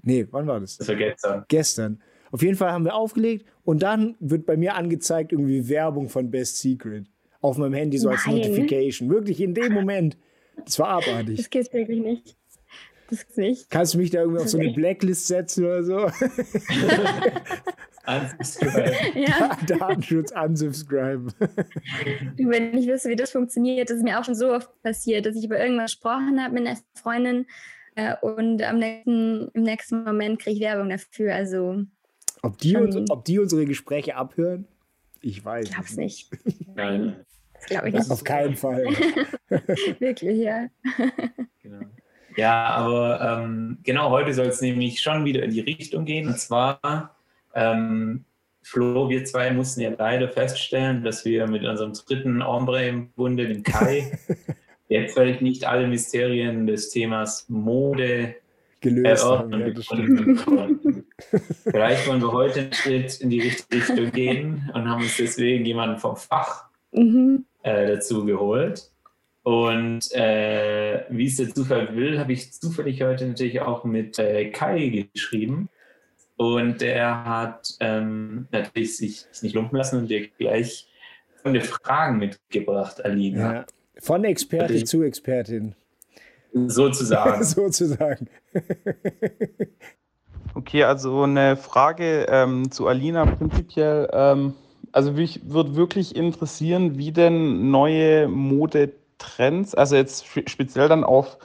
Nee, wann war das? Das war gestern. Gestern. Auf jeden Fall haben wir aufgelegt und dann wird bei mir angezeigt irgendwie Werbung von Best Secret auf meinem Handy so als Nein. Notification. Wirklich in dem Moment. Das war abartig. Das geht wirklich nicht. Das nicht. Kannst du mich da irgendwie auf so eine Blacklist setzen oder so? *laughs* unsubscribe. Ja. *laughs* Datenschutz unsubscribe. Wenn ich wüsste, wie das funktioniert, das ist mir auch schon so oft passiert, dass ich über irgendwas gesprochen habe mit einer Freundin äh, und am nächsten, im nächsten Moment kriege ich Werbung dafür. Also ob die, uns, ob die unsere Gespräche abhören? Ich weiß. Ich glaube es nicht. Nein. Das glaube ich nicht. Auf keinen Fall. *laughs* Wirklich, ja. Genau. Ja, aber ähm, genau heute soll es nämlich schon wieder in die Richtung gehen. Und zwar, ähm, Flo, wir zwei mussten ja leider feststellen, dass wir mit unserem dritten Ombre im Bunde, dem Kai, *laughs* jetzt vielleicht nicht alle Mysterien des Themas Mode gelöst haben. Ja, vielleicht wollen wir heute einen Schritt in die richtige Richtung gehen und haben uns deswegen jemanden vom Fach mhm. Äh, dazu geholt. Und äh, wie es der Zufall will, habe ich zufällig heute natürlich auch mit äh, Kai geschrieben. Und der hat ähm, natürlich sich nicht lumpen lassen und dir gleich folgende Fragen mitgebracht, Alina. Ja, von Expertin zu Expertin. Sozusagen. *laughs* Sozusagen. okay, also eine Frage ähm, zu Alina prinzipiell. Ähm, also mich würde wirklich interessieren, wie denn neue Modetrends, also jetzt speziell dann auf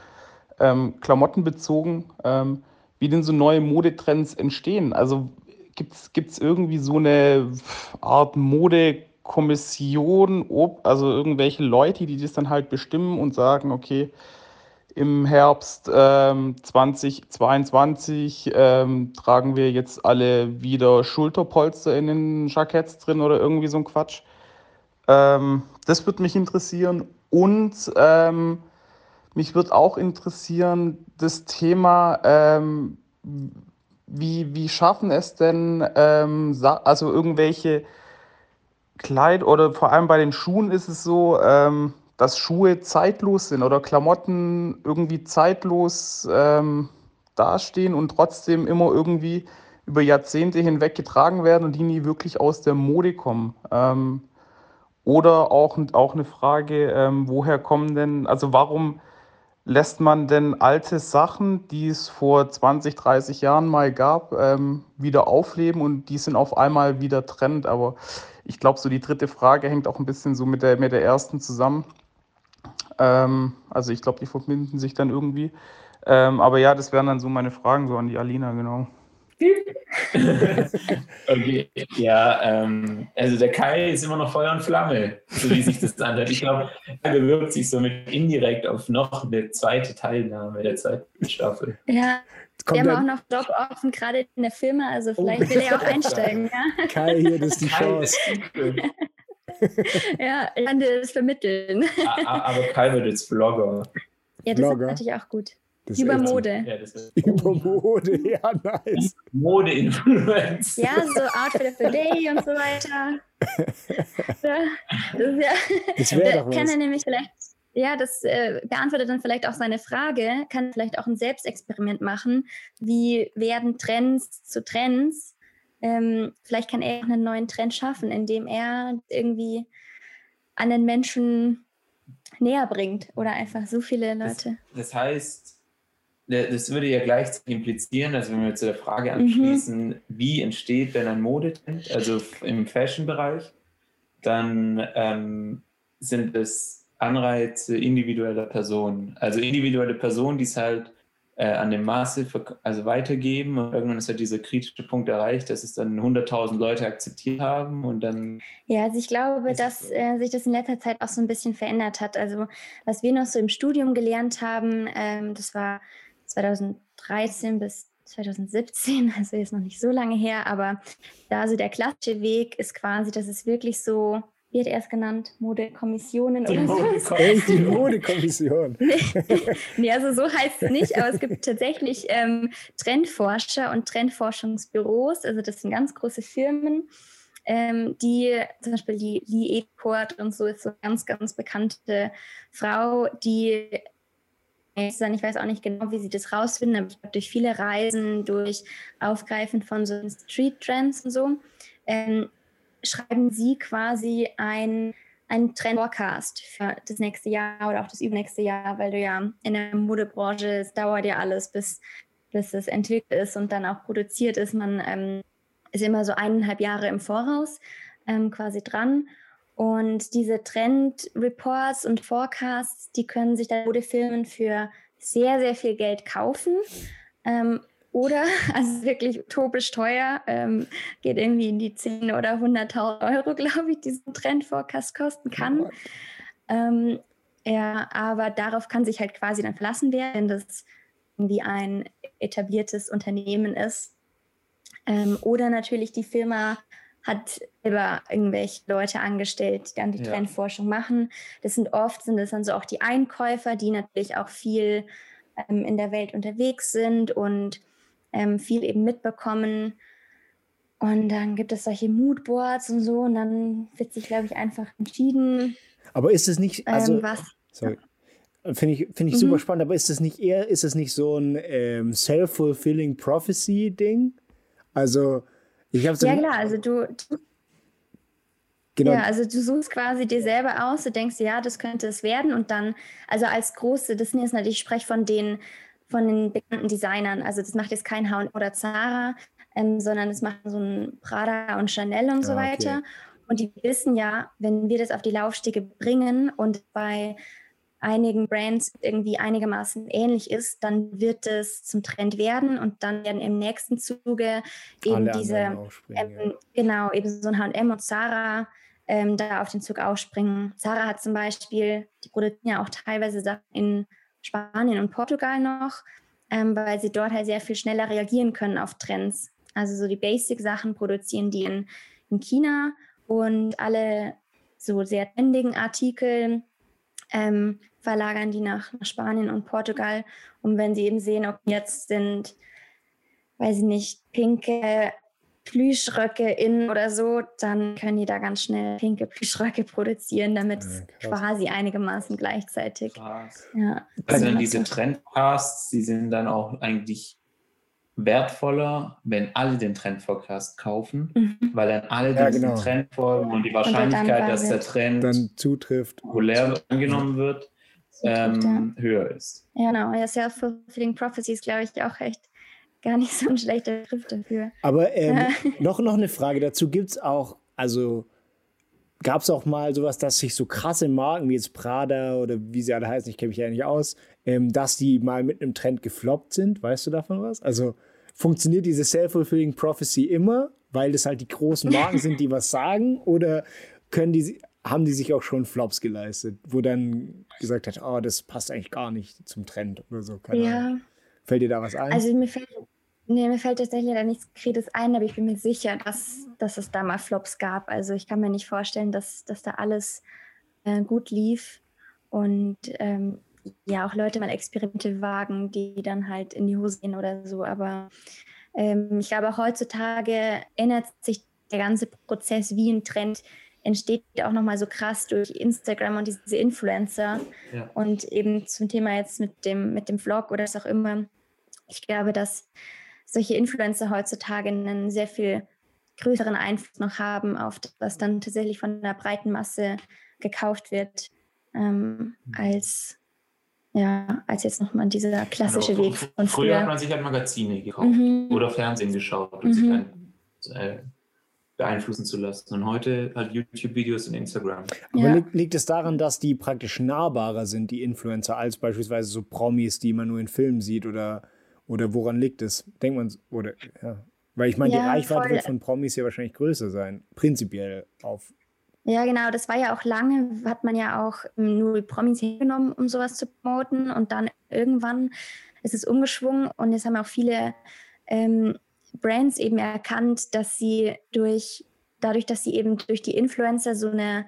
ähm, Klamotten bezogen, ähm, wie denn so neue Modetrends entstehen. Also gibt es irgendwie so eine Art Modekommission, also irgendwelche Leute, die das dann halt bestimmen und sagen, okay, im Herbst ähm, 2022 ähm, tragen wir jetzt alle wieder Schulterpolster in den Jacketts drin oder irgendwie so ein Quatsch. Ähm, das würde mich interessieren. Und ähm, mich würde auch interessieren das Thema, ähm, wie, wie schaffen es denn, ähm, also irgendwelche Kleid oder vor allem bei den Schuhen ist es so, dass Schuhe zeitlos sind oder Klamotten irgendwie zeitlos ähm, dastehen und trotzdem immer irgendwie über Jahrzehnte hinweg getragen werden und die nie wirklich aus der Mode kommen. Ähm, Oder auch, auch eine Frage, ähm, woher kommen denn, also warum lässt man denn alte Sachen, die es vor 20, 30 Jahren mal gab, ähm, wieder aufleben und die sind auf einmal wieder Trend? Aber ich glaube, so die dritte Frage hängt auch ein bisschen so mit der, mit der ersten zusammen. Ähm, also ich glaube, die verbinden sich dann irgendwie. Ähm, aber ja, das wären dann so meine Fragen so an die Alina, genau. *laughs* okay, ja, ähm, also der Kai ist immer noch Feuer und Flamme, so wie sich das anhört. Ich glaube, er bewirbt sich somit indirekt auf noch eine zweite Teilnahme der zweiten Staffel. Ja, wir haben auch noch Job offen, gerade in der Firma, also oh. vielleicht oh. will er auch einsteigen. *laughs* Ja? Kai, hier, das ist die Chance. *laughs* ja, ich kann dir das vermitteln. Aber Kai wird jetzt Vlogger. Ja, das Blogger. ist natürlich auch gut. Das über Mode. Ja, über Mode, ja, nice. Mode-Influence. Ja, so Outfit of the Day und so weiter. Das, *laughs* ja, das wäre doch was. Kann er nämlich vielleicht, ja, das äh, beantwortet dann vielleicht auch seine Frage, kann vielleicht auch ein Selbstexperiment machen. Wie werden Trends zu Trends? Ähm, vielleicht kann er einen neuen Trend schaffen, indem er irgendwie an den Menschen näher bringt oder einfach so viele Leute. Das, das heißt, das würde ja gleich implizieren, also wenn wir zu der Frage mhm. anschließen, mhm. wie entsteht denn ein Modetrend, also im Fashion-Bereich, dann ähm, sind es Anreize individueller Personen. Also individuelle Personen, die es halt äh, an dem Maße also weitergeben und irgendwann ist halt dieser kritische Punkt erreicht, dass es dann 100.000 Leute akzeptiert haben und dann... Ja, also ich glaube, dass äh, sich das in letzter Zeit auch so ein bisschen verändert hat. Also was wir noch so im Studium gelernt haben, ähm, das war 2013 bis 2017, also jetzt noch nicht so lange her, aber da so der klassische Weg ist quasi, dass es wirklich so, wie hat er es genannt, Modekommissionen die oder so. Die Modekommission. *laughs* nee, also so heißt es nicht, aber es gibt tatsächlich ähm, Trendforscher und Trendforschungsbüros, also das sind ganz große Firmen, ähm, die zum Beispiel die Lee Edport und so ist so eine ganz, ganz bekannte Frau, die ich weiß auch nicht genau, wie sie das rausfinden, aber durch viele Reisen, durch Aufgreifen von so Street-Trends und so, ähm, schreiben sie quasi ein, einen Trend-Forecast für das nächste Jahr oder auch das übernächste Jahr, weil du ja in der Modebranche, es dauert ja alles, bis, bis es entwickelt ist und dann auch produziert ist. Man ähm, ist immer so eineinhalb Jahre im Voraus ähm, quasi dran. Und diese Trend-Reports und Forecasts, die können sich dann Modefirmen für sehr, sehr viel Geld kaufen. Ähm, oder, *laughs* also wirklich utopisch teuer, ähm, geht irgendwie in die 10 oder 100.000 Euro, *laughs* glaube ich, diesen Trend-Forecast kosten kann. Ähm, ja, aber darauf kann sich halt quasi dann verlassen werden, wenn das irgendwie ein etabliertes Unternehmen ist. Ähm, oder natürlich die Firma hat selber irgendwelche Leute angestellt, die dann die ja. Trendforschung machen. Das sind oft, sind das dann so auch die Einkäufer, die natürlich auch viel ähm, in der Welt unterwegs sind und ähm, viel eben mitbekommen. Und dann gibt es solche Moodboards und so und dann wird sich, glaube ich, einfach entschieden. Aber ist es nicht, also, ähm, was? Sorry. Finde ich, find ich mhm. super spannend, aber ist es nicht eher, ist es nicht so ein ähm, self-fulfilling prophecy-Ding? Also, ich habe so. Ja, klar, also du, du Genau. Ja, also du suchst quasi dir selber aus, du denkst, ja, das könnte es werden und dann, also als große, das sind jetzt natürlich, ich spreche von den, von den bekannten Designern, also das macht jetzt kein H&M oder Zara, ähm, sondern das machen so ein Prada und Chanel und so ah, weiter. Und die wissen ja, wenn wir das auf die Laufstege bringen und bei einigen Brands irgendwie einigermaßen ähnlich ist, dann wird es zum Trend werden und dann werden im nächsten Zuge eben Alle diese, ähm, genau, eben so ein H&M und Zara ähm, da auf den Zug aufspringen. Zara hat zum Beispiel, die produzieren ja auch teilweise Sachen in Spanien und Portugal noch, ähm, weil sie dort halt sehr viel schneller reagieren können auf Trends. Also so die Basic-Sachen produzieren die in, in China und alle so sehr trendigen Artikel ähm, verlagern die nach, nach, Spanien und Portugal. Und wenn sie eben sehen, ob jetzt sind, weiß ich nicht, pinke Plüschröcke in oder so, dann können die da ganz schnell pinke Plüschröcke produzieren, damit es ja, quasi einigermaßen gleichzeitig. Krass. Ja, also dann diese Trendcasts, die sind dann auch eigentlich wertvoller, wenn alle den Trend-Forecast kaufen, Mhm. weil dann alle Ja, diesem genau. Trend folgen und die dann Wahrscheinlichkeit, dass der Trend Dann zutrifft. populär angenommen wird, ähm, höher ist. Ja, genau. Ja, Self-Fulfilling Prophecy ist, glaube ich, auch echt gar nicht so ein schlechter Begriff dafür. Aber ähm, *laughs* noch, noch eine Frage dazu. Gibt es auch, also gab es auch mal sowas, dass sich so krasse Marken wie jetzt Prada oder wie sie alle heißen, ich kenne mich ja nicht aus, ähm, dass die mal mit einem Trend gefloppt sind? Weißt du davon was? Also funktioniert diese Self-Fulfilling Prophecy immer, weil das halt die großen Marken sind, die was sagen? Oder können die, haben die sich auch schon Flops geleistet, wo dann gesagt hat, oh, das passt eigentlich gar nicht zum Trend oder so? Keine Ahnung. Ja, Fällt dir da was ein? also mir fällt, nee, mir fällt tatsächlich da nichts Konkretes ein, aber ich bin mir sicher, dass, dass es da mal Flops gab. Also ich kann mir nicht vorstellen, dass, dass da alles äh, gut lief und ähm, ja, auch Leute mal Experimente wagen, die dann halt in die Hose gehen oder so. Aber ähm, ich glaube, auch heutzutage ändert sich der ganze Prozess, wie ein Trend entsteht, auch nochmal so krass durch Instagram und diese Influencer. Ja. Und eben zum Thema jetzt mit dem, mit dem Vlog oder was auch immer. Ich glaube, dass solche Influencer heutzutage einen sehr viel größeren Einfluss noch haben auf das, was dann tatsächlich von der breiten Masse gekauft wird, ähm, als, ja, als jetzt nochmal dieser klassische Also, Weg fr- von Früher hat früher. man sich halt Magazine gekauft Mhm. oder Fernsehen geschaut, um sich Mhm. dann äh, beeinflussen zu lassen. Und heute halt YouTube-Videos und Instagram. Aber Ja. liegt, liegt es daran, dass die praktisch nahbarer sind, die Influencer, als beispielsweise so Promis, die man nur in Filmen sieht? Oder, oder woran liegt es? Denkt man, oder, ja. Weil ich meine, die Ja, Reichweite voll. wird von Promis ja wahrscheinlich größer sein, prinzipiell auf. Ja, genau, das war ja auch lange, hat man ja auch ähm, nur die Promis hingenommen, um sowas zu promoten. Und dann irgendwann ist es umgeschwungen und jetzt haben auch viele ähm, Brands eben erkannt, dass sie durch, dadurch, dass sie eben durch die Influencer so eine,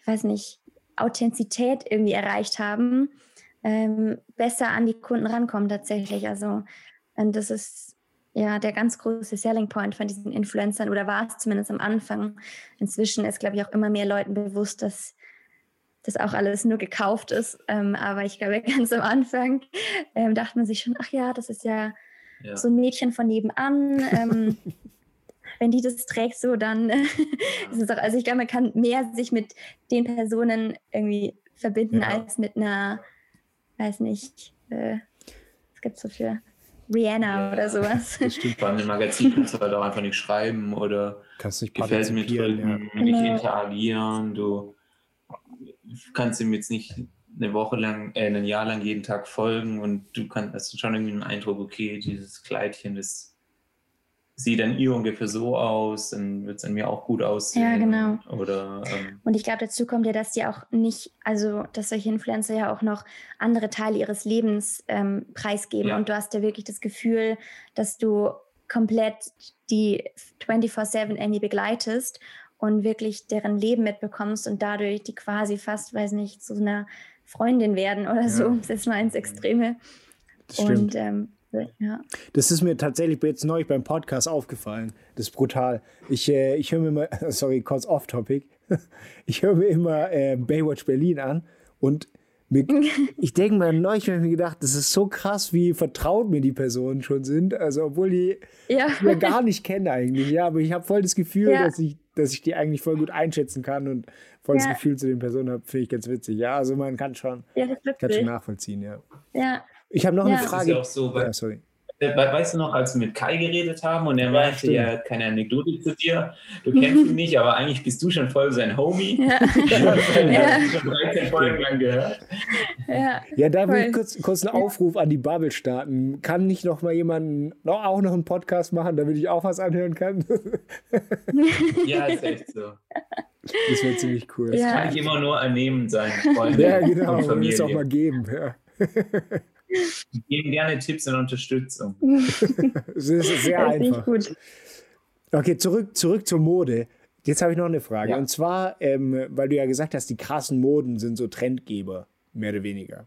ich weiß nicht, Authentizität irgendwie erreicht haben, ähm, besser an die Kunden rankommen tatsächlich. Also und das ist ja der ganz große Selling Point von diesen Influencern oder war es zumindest am Anfang. Inzwischen ist, glaube ich, auch immer mehr Leuten bewusst, dass das auch alles nur gekauft ist. Ähm, aber ich glaube, *laughs* ganz am Anfang ähm, dachte man sich schon, ach ja, das ist ja, Ja. so ein Mädchen von nebenan. Ähm, *laughs* wenn die das trägt, so dann *laughs* ist es auch, also ich glaube, man kann mehr sich mit den Personen irgendwie verbinden Ja. als mit einer, weiß nicht, äh, was gibt es so für Rihanna Ja. oder sowas. Das stimmt. Allem im Magazin kannst du halt auch einfach nicht schreiben oder Kannst nicht gefällt mir partizipieren, ja. nicht Genau. interagieren. Du kannst ihm jetzt nicht eine Woche lang, äh, ein Jahr lang jeden Tag folgen und du kannst hast schon irgendwie einen Eindruck, okay, dieses Kleidchen, das sieht an ihr ungefähr so aus, dann wird es an mir auch gut aussehen. Ja, genau. Oder ähm, Und ich glaube, dazu kommt ja, dass die auch nicht, also dass solche Influencer ja auch noch andere Teile ihres Lebens ähm, preisgeben. Ja. Und du hast ja wirklich das Gefühl, dass du komplett die 24-7 irgendwie begleitest und wirklich deren Leben mitbekommst und dadurch die quasi fast, weiß nicht, zu einer Freundin werden oder so, Ja. um es jetzt mal ins Extreme. Das stimmt. Und ähm, ja. Das ist mir tatsächlich jetzt neulich beim Podcast aufgefallen. Das ist brutal. Ich, äh, ich höre mir immer, *laughs* sorry, kurz off-topic. *laughs* Ich höre mir immer äh, Baywatch Berlin an und mir, *laughs* ich denke mir neulich habe ich mir gedacht, das ist so krass, wie vertraut mir die Personen schon sind. Also, obwohl die Ja. ich mir gar nicht kenne eigentlich. Ja, aber ich habe voll das Gefühl, Ja. dass, ich, dass ich die eigentlich voll gut einschätzen kann und voll das. Gefühl zu den Personen habe. Finde ich ganz witzig. Ja, also man kann schon, ja, kann schon nachvollziehen, ja. Ja. Ich habe noch Ja. eine das ist Frage. ja auch so, weil ja, sorry. We- Weißt du noch, als wir mit Kai geredet haben und er Ja, meinte, stimmt. er hat keine Anekdote zu dir, du kennst ihn nicht, aber eigentlich bist du schon voll sein Homie. Ja. *laughs* Ja. schon 13 Folgen lang gehört. ja. Ja, da will ich kurz, kurz einen Aufruf an die Bubble starten. Kann nicht noch mal jemand noch, auch noch einen Podcast machen, damit ich auch was anhören kann? *laughs* Ja, ist echt so. Das wäre ziemlich cool. Ja. Kann ich immer nur annehmen sein, Freunde Ja, genau. und es auch mal geben. Ja. Geben gerne Tipps und Unterstützung. *laughs* Es ist sehr Das ist einfach. gut. Okay, zurück, zurück zur Mode. Jetzt habe ich noch eine Frage. Ja. Und zwar, ähm, weil du ja gesagt hast, die krassen Moden sind so Trendgeber, mehr oder weniger.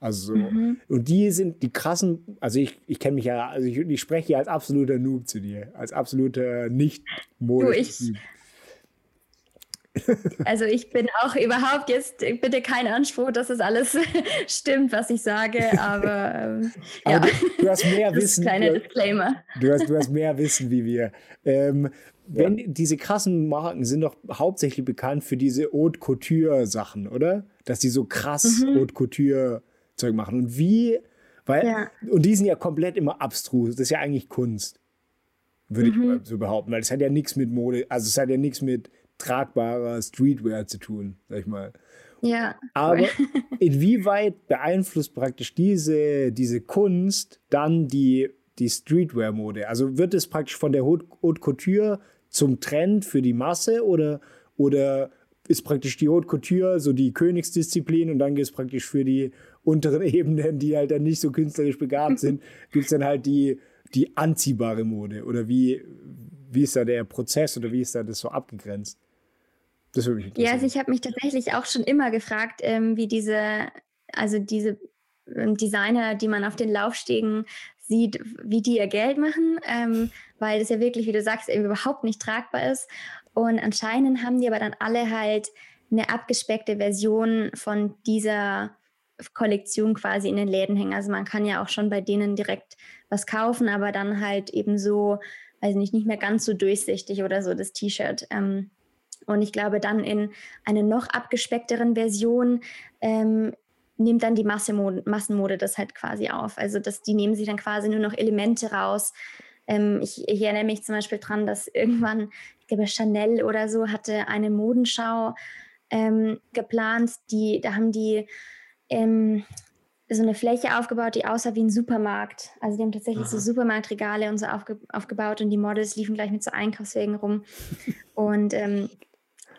Also so. Mhm. Und die sind die krassen, also ich, ich kenne mich ja, also ich, ich spreche ja als absoluter Noob zu dir, als absoluter nicht Du, mode ich- Also ich bin auch überhaupt jetzt bitte kein Anspruch, dass das alles *laughs* stimmt, was ich sage, aber, ähm, aber ja. Du, du, hast mehr *laughs* das Wissen. Kleine Disclaimer. Du hast, du hast mehr Wissen wie wir. Ähm, wenn ja. diese krassen Marken sind doch hauptsächlich bekannt für diese Haute Couture Sachen, oder? Dass die so krass mhm. Haute Couture Zeug machen. Und wie, weil, ja. und die sind ja komplett immer abstrus. Das ist ja eigentlich Kunst. Würde mhm. ich so behaupten, weil es hat ja nichts mit Mode, also es hat ja nichts mit tragbarer Streetwear zu tun, sag ich mal. Ja. Aber *laughs* inwieweit beeinflusst praktisch diese, diese Kunst dann die, die Streetwear-Mode? Also wird es praktisch von der Haute, Haute Couture zum Trend für die Masse oder, oder ist praktisch die Haute Couture so die Königsdisziplin und dann gibt es praktisch für die unteren *laughs* Ebenen, die halt dann nicht so künstlerisch begabt sind, *laughs* gibt es dann halt die, die anziehbare Mode? Oder wie, wie ist da der Prozess oder wie ist da das so abgegrenzt? Das würde mich interessieren. Ja, also ich habe mich tatsächlich auch schon immer gefragt, ähm, wie diese, also diese ähm, Designer, die man auf den Laufstegen sieht, wie die ihr Geld machen, ähm, weil das ja wirklich, wie du sagst, eben überhaupt nicht tragbar ist. Und anscheinend haben die aber dann alle halt eine abgespeckte Version von dieser Kollektion quasi in den Läden hängen. Also man kann ja auch schon bei denen direkt was kaufen, aber dann halt eben so, weiß nicht, nicht mehr ganz so durchsichtig oder so das T-Shirt. Ähm, und ich glaube, dann in einer noch abgespeckteren Version ähm, nimmt dann die Massenmode, Massenmode das halt quasi auf. Also das, die nehmen sich dann quasi nur noch Elemente raus. Ähm, ich, ich, erinnere mich zum Beispiel daran, dass irgendwann, ich glaube, Chanel oder so hatte eine Modenschau ähm, geplant. Die, da haben die ähm, so eine Fläche aufgebaut, die aussah wie ein Supermarkt. Also die haben tatsächlich Aha. so Supermarktregale und so aufge aufgebaut und die Models liefen gleich mit so Einkaufswegen rum. *laughs* und ähm,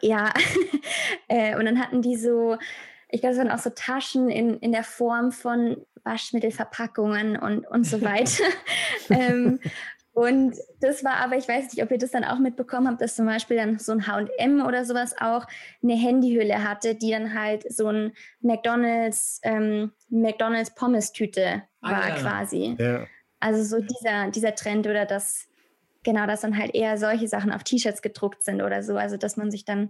ja, *laughs* äh, und dann hatten die so, ich glaube, es waren auch so Taschen in, in der Form von Waschmittelverpackungen und, und so weiter. *laughs* *laughs* ähm, und das war aber, ich weiß nicht, ob ihr das dann auch mitbekommen habt, dass zum Beispiel dann so ein HM oder sowas auch eine Handyhülle hatte, die dann halt so ein McDonalds, ähm, McDonalds Pommes-Tüte ah, war ja. quasi. Ja. Also so dieser, dieser Trend oder das, genau, dass dann halt eher solche Sachen auf T-Shirts gedruckt sind oder so. Also dass man sich dann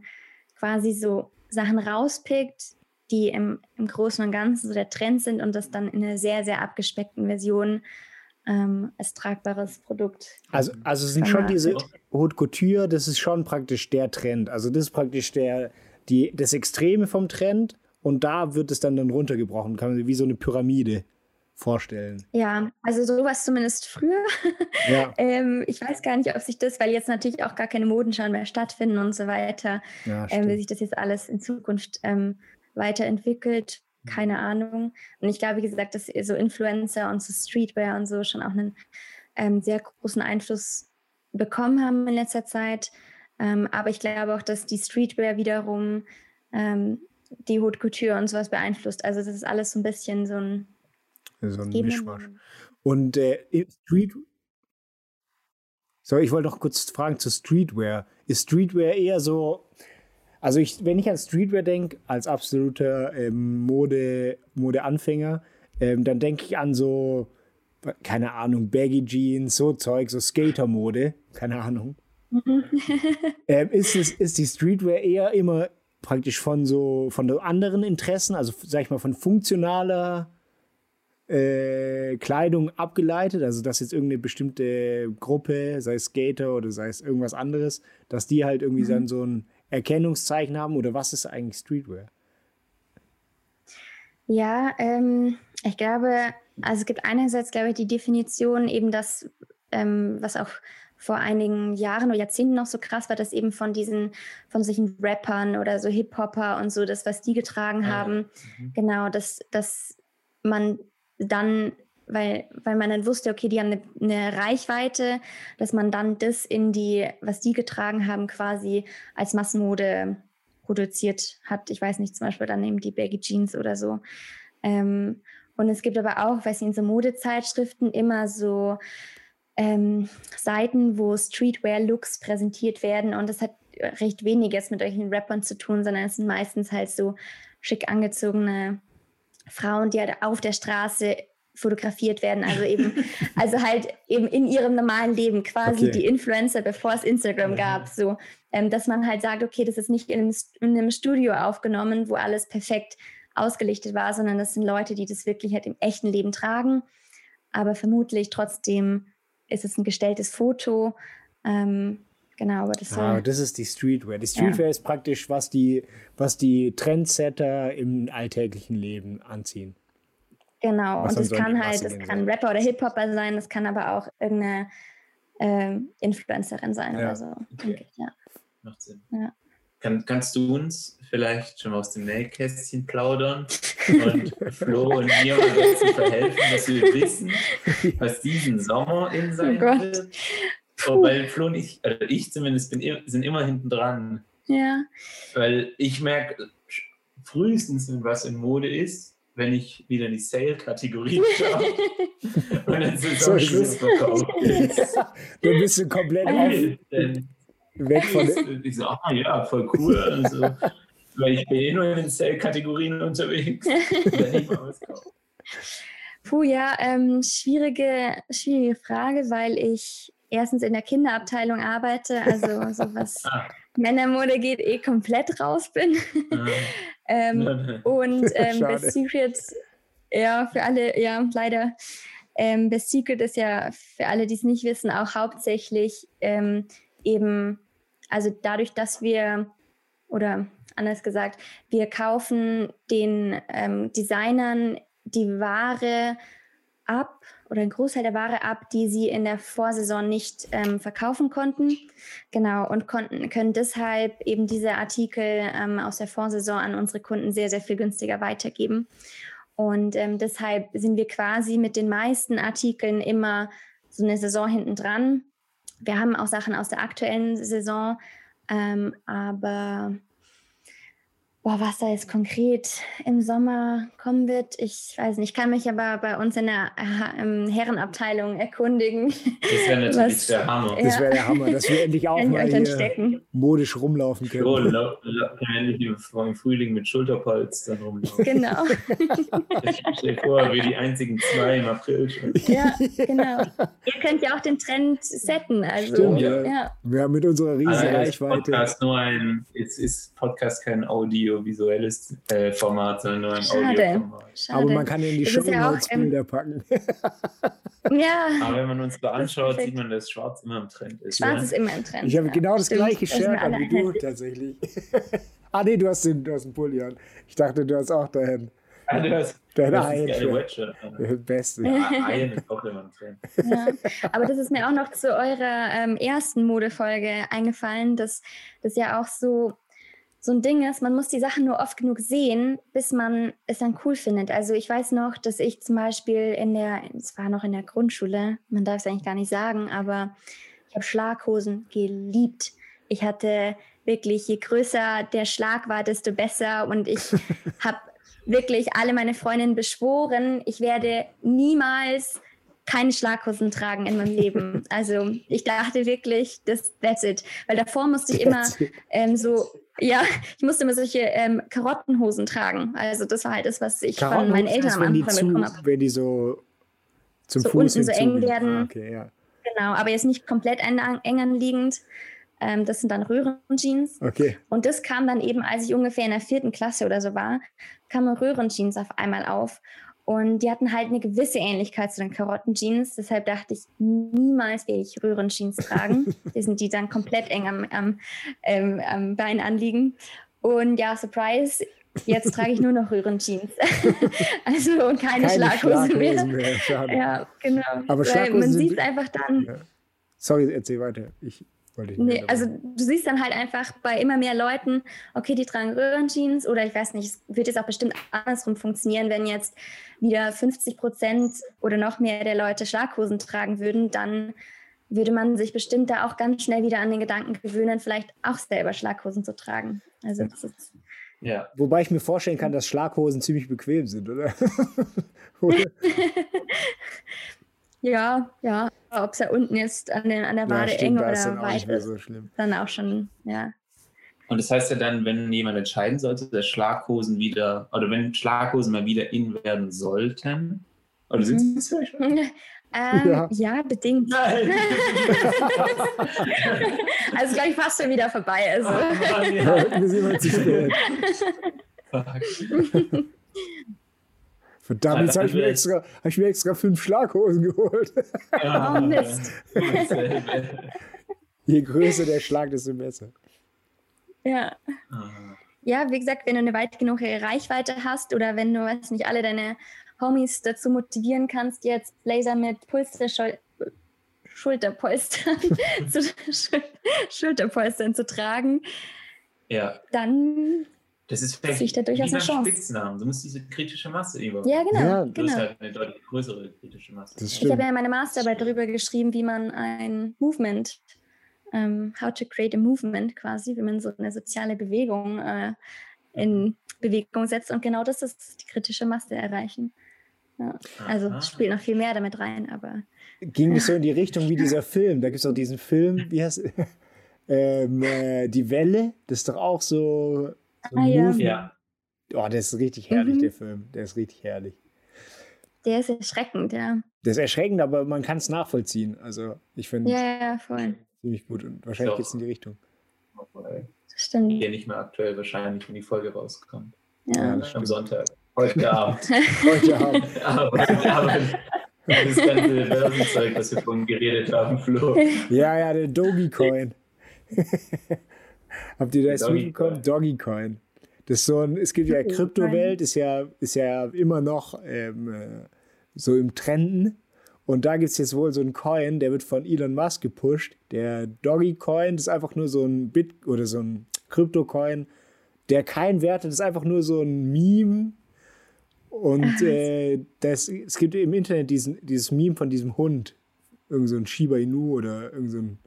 quasi so Sachen rauspickt, die im, im Großen und Ganzen so der Trend sind und das dann in einer sehr, sehr abgespeckten Version ähm, als tragbares Produkt. Also, also sind schon diese Haute Couture, das ist schon praktisch der Trend. Also das ist praktisch der, die, das Extreme vom Trend und da wird es dann, dann runtergebrochen. Wie so eine Pyramide vorstellen. Ja, also sowas zumindest früher. *laughs* Ja. ähm, ich weiß gar nicht, ob sich das, weil jetzt natürlich auch gar keine Modenschauen mehr stattfinden und so weiter, ja, ähm, wie sich das jetzt alles in Zukunft ähm, weiterentwickelt keine Ahnung. Und ich glaube, wie gesagt, dass so Influencer und so Streetwear und so schon auch einen ähm, sehr großen Einfluss bekommen haben in letzter Zeit. Ähm, aber ich glaube auch, dass die Streetwear wiederum ähm, die Haute Couture und sowas beeinflusst. Also das ist alles so ein bisschen so ein, so ein Mischmasch. Und äh, Street so, ich wollte noch kurz fragen zu Streetwear. Ist Streetwear eher so, also ich, wenn ich an Streetwear denke, als absoluter ähm, Mode, Modeanfänger, ähm, dann denke ich an so, keine Ahnung, Baggy Jeans, so Zeug, so Skater-Mode, keine Ahnung. *laughs* ähm, ist, es, ist die Streetwear eher immer praktisch von so von anderen Interessen, also sag ich mal von funktionaler äh, Kleidung abgeleitet, also dass jetzt irgendeine bestimmte Gruppe, sei es Skater oder sei es irgendwas anderes, dass die halt irgendwie mhm. dann so ein Erkennungszeichen haben oder was ist eigentlich Streetwear? Ja, ähm, ich glaube, also es gibt einerseits, glaube ich, die Definition eben das, ähm, was auch vor einigen Jahren oder Jahrzehnten noch so krass war, dass eben von diesen, von solchen Rappern oder so Hip-Hopper und so, das, was die getragen ah, haben, mhm. genau, dass, dass man dann weil, weil man dann wusste, okay, die haben eine, eine, Reichweite, dass man dann das in die, was die getragen haben, quasi als Massenmode produziert hat. Ich weiß nicht, zum Beispiel dann eben die Baggy Jeans oder so. Ähm, und es gibt aber auch, weiß ich, in so Modezeitschriften immer so ähm, Seiten, wo Streetwear-Looks präsentiert werden. Und das hat recht weniges mit solchen Rappern zu tun, sondern es sind meistens halt so schick angezogene Frauen, die halt auf der Straße fotografiert werden. Also eben, *laughs* also halt eben in ihrem normalen Leben quasi Okay. die Influencer, bevor es Instagram gab, so, ähm, dass man halt sagt, okay, das ist nicht in einem, in einem Studio aufgenommen, wo alles perfekt ausgelichtet war, sondern das sind Leute, die das wirklich halt im echten Leben tragen. Aber vermutlich trotzdem ist es ein gestelltes Foto. Ähm, genau, aber das. Ah, das ist die Streetwear. Die Streetwear ist praktisch, was die, was die Trendsetter im alltäglichen Leben anziehen. Genau, Was und das kann halt, das kann soll. Rapper oder Hip-Hopper sein, das kann aber auch irgendeine ähm, Influencerin sein Ja. oder so. ich, ja. Macht Sinn. Ja. Kann, kannst du uns vielleicht schon mal aus dem Nähkästchen plaudern *laughs* und Flo und mir dazu verhelfen, dass wir wissen, was diesen Sommer in sein Oh Gott. wird? Oh, weil Flo und ich, oder ich zumindest, bin, i- sind immer hinten dran. Ja, Weil ich merke frühestens, wenn was in Mode ist, wenn ich wieder in die Sale-Kategorie *laughs* schaue und dann So ist es. Schlussverkauf *laughs* ist. Du bist so komplett weg von. ich so, ah ja, voll cool. Also, weil ich bin eh nur in den Sale-Kategorien unterwegs. Puh, ja, ähm, schwierige, schwierige Frage, weil ich erstens in der Kinderabteilung arbeite, also *laughs* so was Ah. Männermode geht, eh komplett raus bin. *laughs* ähm, Ja. Und *laughs* ähm, Schade. Best Secret, ja, für alle, ja, leider. Ähm, Best Secret ist ja für alle, die es nicht wissen, auch hauptsächlich ähm, eben, also dadurch, dass wir, oder anders gesagt, wir kaufen den ähm, Designern die Ware ab oder einen Großteil der Ware ab, die sie in der Vorsaison nicht ähm, verkaufen konnten. Genau, und konnten, können deshalb eben diese Artikel ähm, aus der Vorsaison an unsere Kunden sehr, sehr viel günstiger weitergeben. Und ähm, deshalb sind wir quasi mit den meisten Artikeln immer so eine Saison hinten dran. Wir haben auch Sachen aus der aktuellen Saison, ähm, aber boah, was da jetzt konkret im Sommer kommen wird, ich weiß nicht. Ich kann mich aber bei uns in der Herrenabteilung erkundigen. Das wäre natürlich Was- der Hammer. Das wäre der Hammer, dass wir endlich auch mal hier stecken. modisch rumlaufen können. So, lau- endlich im Frühling mit Schulterpolz dann rumlaufen. Genau. Ich stelle vor, wir die einzigen zwei im April schon. Ja, genau. Ihr könnt ja auch den Trend setten. Also, Stimmt, ja. ja. Wir haben mit unserer ist Reichweite. Podcast nur ein, jetzt ist Podcast kein audiovisuelles äh, Format, sondern nur ein Schade. Audioformat. Schade. Aber man kann in die Show ist ja Notes ähm, Bilder packen. *laughs* ja, Aber wenn man uns so anschaut, sieht man, dass Schwarz immer im Trend ist. schwarz ja? ist immer im Trend. Ich habe ja. genau das Stimmt. gleiche Da Shirt an wie du *laughs* tatsächlich. ah nee, du hast den, du hast den Pulli an. Ich dachte, du hast auch dein, Ah, du hast, dein du hast das Beste. Iron ist auch immer im Trend. Ja. Aber das ist mir auch noch zu eurer ähm, ersten Modefolge eingefallen, dass das ja auch so, so ein Ding ist, man muss die Sachen nur oft genug sehen, bis man es dann cool findet. Also ich weiß noch, dass ich zum Beispiel in der, es war noch in der Grundschule, man darf es eigentlich gar nicht sagen, aber ich habe Schlaghosen geliebt. Ich hatte wirklich, je größer der Schlag war, desto besser. Und ich *laughs* habe wirklich alle meine Freundinnen beschworen, ich werde niemals keine Schlaghosen tragen in meinem Leben. *laughs* Also ich dachte wirklich, das that's it. Weil davor musste ich immer ähm, so, ja, ich musste immer solche ähm, Karottenhosen tragen. Also das war halt das, was ich von meinen Eltern ist, am Anfang bekommen habe. wenn die so zum So Fuß unten so eng hinzugehen. werden. Ah, okay, ja. Genau, aber jetzt nicht komplett eng, eng anliegend. Ähm, das sind dann Röhrenjeans. Okay. Und das kam dann eben, als ich ungefähr in der vierten Klasse oder so war, kamen Röhrenjeans auf einmal auf. Und die hatten halt eine gewisse Ähnlichkeit zu den Karottenjeans. Deshalb dachte ich, niemals werde ich Röhrenjeans tragen. *laughs* die sind die dann komplett eng am, am, ähm, am Bein anliegen. Und ja, Surprise, jetzt trage ich nur noch Röhrenjeans. *laughs* also und keine, Schlaghose mehr. Schlaghosen mehr. Schade. Ja, genau. Aber Weil Schlaghosen man sieht einfach dann, Ja. Sorry, erzähl weiter. Ich Nee, also du siehst dann halt einfach bei immer mehr Leuten, okay, die tragen Röhrenjeans oder ich weiß nicht, es wird jetzt auch bestimmt andersrum funktionieren, wenn jetzt wieder 50 Prozent oder noch mehr der Leute Schlaghosen tragen würden, dann würde man sich bestimmt da auch ganz schnell wieder an den Gedanken gewöhnen, vielleicht auch selber Schlaghosen zu tragen. Also das ist, Ja. Wobei ich mir vorstellen kann, dass Schlaghosen ziemlich bequem sind, oder? *laughs* oder? *laughs* ja, ja, ob es da unten ist an, den, an der Wade stimmt, eng oder dann auch nicht weit ist, so schlimm. dann auch schon, ja. Und das heißt ja dann, wenn jemand entscheiden sollte, dass Schlaghosen wieder, oder wenn Schlaghosen mal wieder in werden sollten, Oder sind Sie es vielleicht schon? *laughs* Ähm, Ja. ja. bedingt. Nein! *laughs* also gleich fast schon wieder vorbei. Also. Oh Mann, ja. Wir sind mal zu spät. *laughs* Verdammt, jetzt habe ich, mir Also- extra- hab ich mir extra fünf Schlaghosen geholt. Ah, Mist. dasselbe. *laughs* Je größer der Schlag, desto besser. ja. Ah. ja, wie gesagt, wenn du eine weit genug Reichweite hast oder wenn du, weiß nicht, alle deine Homies dazu motivieren kannst, jetzt Laser mit Pulster Schulterpolstern *laughs* zu, Schul Schulterpolstern zu tragen, Ja, dann das ist vielleicht ich da durchaus eine Chance. Spitznamen. Du musst diese kritische Masse über. ja genau, Ja, Du hast genau. halt eine deutlich größere kritische Masse. Das Ich habe ja meine Masterarbeit darüber geschrieben, wie man ein Movement, ähm, how to create a movement quasi, wie man so eine soziale Bewegung äh, in Bewegung setzt. Und genau das ist die kritische Masse erreichen. Ja. Also Aha. es spielt noch viel mehr damit rein, aber Ging das so in die *laughs* Richtung wie dieser Film? Da gibt es auch diesen Film, wie heißt *laughs* ähm, äh, Die Welle? Das ist doch auch so. So Ah, ja. Oh, der ist richtig herrlich, Mhm. der Film. Der ist richtig herrlich. der ist erschreckend, ja. Der ist erschreckend, aber man kann es nachvollziehen. Also, ich finde es Ja, ja, voll. ziemlich gut und wahrscheinlich geht es in die Richtung. Das stimmt. hier nicht mehr aktuell wahrscheinlich, wenn die Folge rauskommt. Ja, Ja. das Am. Sonntag. Heute Abend. Heute Abend. *laughs* aber, aber das ganze Börsenzeug, was wir vorhin geredet haben, Flo. Ja, ja, der Dogecoin. *laughs* Habt ihr das Dogecoin. mitbekommen? Dogecoin. Das ist so ein, es gibt ja. Kryptowelt, ist ja, ist ja immer noch ähm, äh, so im Trenden. Und da gibt es jetzt wohl so einen Coin, der wird von Elon Musk gepusht. Der Dogecoin, das ist einfach nur so ein Bit oder so ein Kryptocoin, der keinen Wert hat, das ist einfach nur so ein Meme. Und äh, das, es gibt im Internet diesen, dieses Meme von diesem Hund. Irgend so ein Shiba Inu oder irgend so ein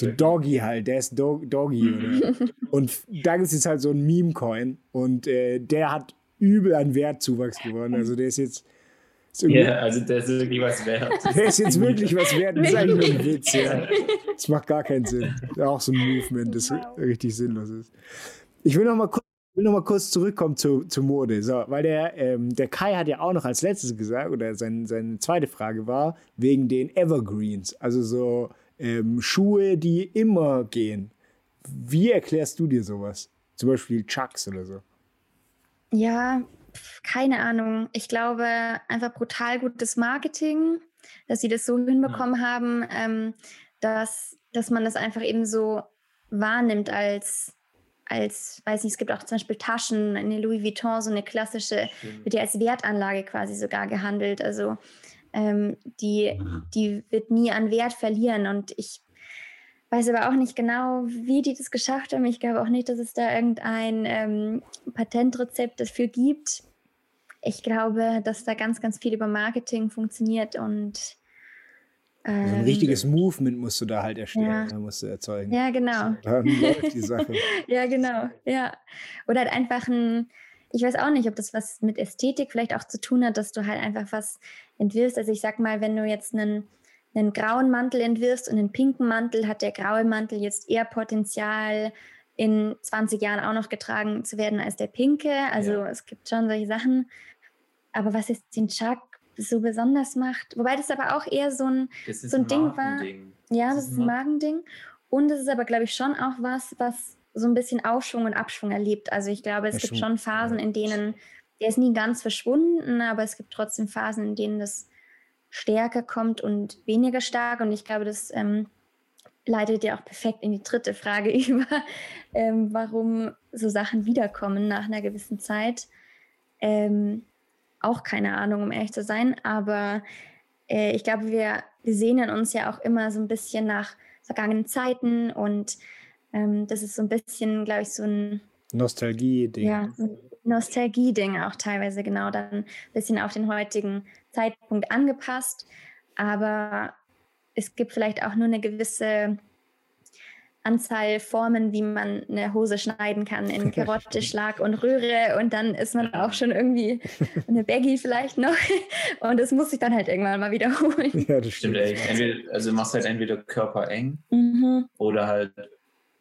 so. Doggy halt, der ist Do Doggy. Oder? Und da gibt es jetzt halt so einen Meme-Coin und äh, der hat übel an Wertzuwachs gewonnen. Also der ist jetzt, ist Ja, also der ist wirklich was wert. *laughs* der ist jetzt wirklich was wert. Das ist eigentlich nur ein Witz, ja. Das macht gar keinen Sinn. Auch so ein Movement, das richtig sinnlos ist. Ich will noch mal kurz, will noch mal kurz zurückkommen zu, zu Mode. So, weil der, ähm, der Kai hat ja auch noch als letztes gesagt, oder sein, seine zweite Frage war, wegen den Evergreens. Also so ähm, Schuhe, die immer gehen. Wie erklärst du dir sowas? Zum Beispiel Chucks oder so. Ja, keine Ahnung. Ich glaube, einfach brutal gutes Marketing, dass sie das so hinbekommen haben, ähm, dass, dass man das einfach eben so wahrnimmt als, als, weiß nicht, es gibt auch zum Beispiel Taschen, eine Louis Vuitton, so eine klassische, wird ja als Wertanlage quasi sogar gehandelt. Also ähm, die, die wird nie an Wert verlieren. Und ich weiß aber auch nicht genau, wie die das geschafft haben. Ich glaube auch nicht, dass es da irgendein ähm, Patentrezept dafür gibt. Ich glaube, dass da ganz, ganz viel über Marketing funktioniert und So ein ähm, richtiges Movement musst du da halt erstellen, Ja. da musst du erzeugen. Ja, genau. Dann läuft die Sache. *laughs* Ja, genau. Ja. Oder halt einfach ein, ich weiß auch nicht, ob das was mit Ästhetik vielleicht auch zu tun hat, dass du halt einfach was entwirfst. Also ich sag mal, wenn du jetzt einen, einen grauen Mantel entwirfst und einen pinken Mantel, hat der graue Mantel jetzt eher Potenzial, in 20 Jahren auch noch getragen zu werden als der pinke. Also Ja. es gibt schon solche Sachen. Aber was jetzt den Chuck so besonders macht, wobei das aber auch eher so ein, Das ist So ein Ding war- ja, Das das ist ein Magending. Und es ist aber, glaube ich, schon auch was, was so ein bisschen Aufschwung und Abschwung erlebt. Also ich glaube, es Ja, gibt schon, Phasen, in denen, der ist nie ganz verschwunden, aber es gibt trotzdem Phasen, in denen das stärker kommt und weniger stark. Und ich glaube, das ähm, leitet ja auch perfekt in die dritte Frage *laughs* über, ähm, warum so Sachen wiederkommen nach einer gewissen Zeit. Ähm, auch keine Ahnung, um ehrlich zu sein, aber äh, ich glaube, wir, wir sehnen uns ja auch immer so ein bisschen nach vergangenen Zeiten und ähm, das ist so ein bisschen, glaube ich, so ein Nostalgie-Ding. ja, so ein Nostalgie-Ding auch teilweise genau dann ein bisschen auf den heutigen Zeitpunkt angepasst. Aber es gibt vielleicht auch nur eine gewisse Anzahl Formen, wie man eine Hose schneiden kann in *laughs* Karotte, Schlag und Röhre und dann ist man auch schon irgendwie *laughs* eine Baggy vielleicht noch und das muss ich dann halt irgendwann mal wiederholen. Ja, das Stimmt, stimmt. ey. Entweder, also du machst halt entweder körpereng Mhm. oder halt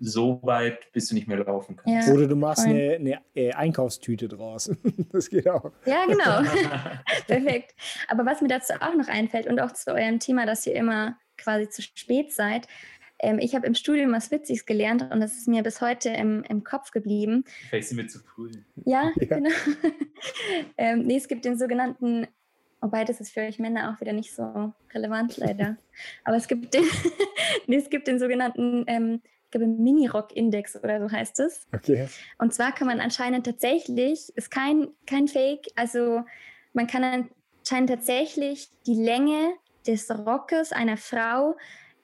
so weit, bis du nicht mehr laufen kannst. Ja, Oder du machst eine, eine Einkaufstüte draus. *laughs* das geht auch. Ja, genau. *laughs* *laughs* Perfekt. Aber was mir dazu auch noch einfällt und auch zu eurem Thema, dass ihr immer quasi zu spät seid. Ähm, ich habe im Studium was Witziges gelernt und das ist mir bis heute im, im Kopf geblieben. Vielleicht sind wir zu früh. Ja, ja. genau. ähm, nee, es gibt den sogenannten Wobei, das ist für euch Männer auch wieder nicht so relevant, leider. Aber es gibt den, nee, es gibt den sogenannten ähm, Mini-Rock-Index oder so heißt es. Okay. Und zwar kann man anscheinend tatsächlich, ist kein, kein Fake, also man kann anscheinend tatsächlich die Länge des Rockes einer Frau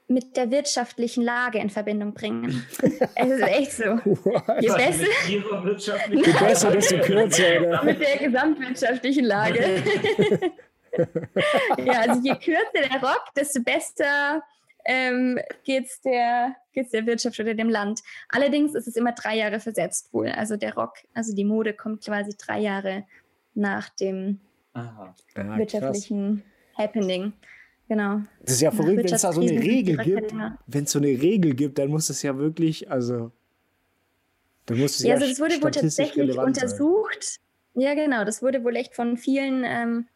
mit der wirtschaftlichen Lage in Verbindung bringen. *laughs* es ist echt so. Je besser, Je besser, desto kürzer. Oder? *laughs* Mit der gesamtwirtschaftlichen Lage. *laughs* ja, also je kürzer der Rock, desto besser ähm, geht es der, geht's der Wirtschaft oder dem Land. Allerdings ist es immer drei Jahre versetzt wohl. Also der Rock, also die Mode kommt quasi drei Jahre nach dem Aha. wirtschaftlichen krass. Happening. Genau. Das ist ja verrückt, wenn es da so eine Regel gibt. Wenn es so eine Regel gibt, dann muss es ja wirklich, also. Dann muss es ja, ja also das wurde wohl tatsächlich untersucht. Sein. Ja, genau. Das wurde wohl echt von vielen ähm,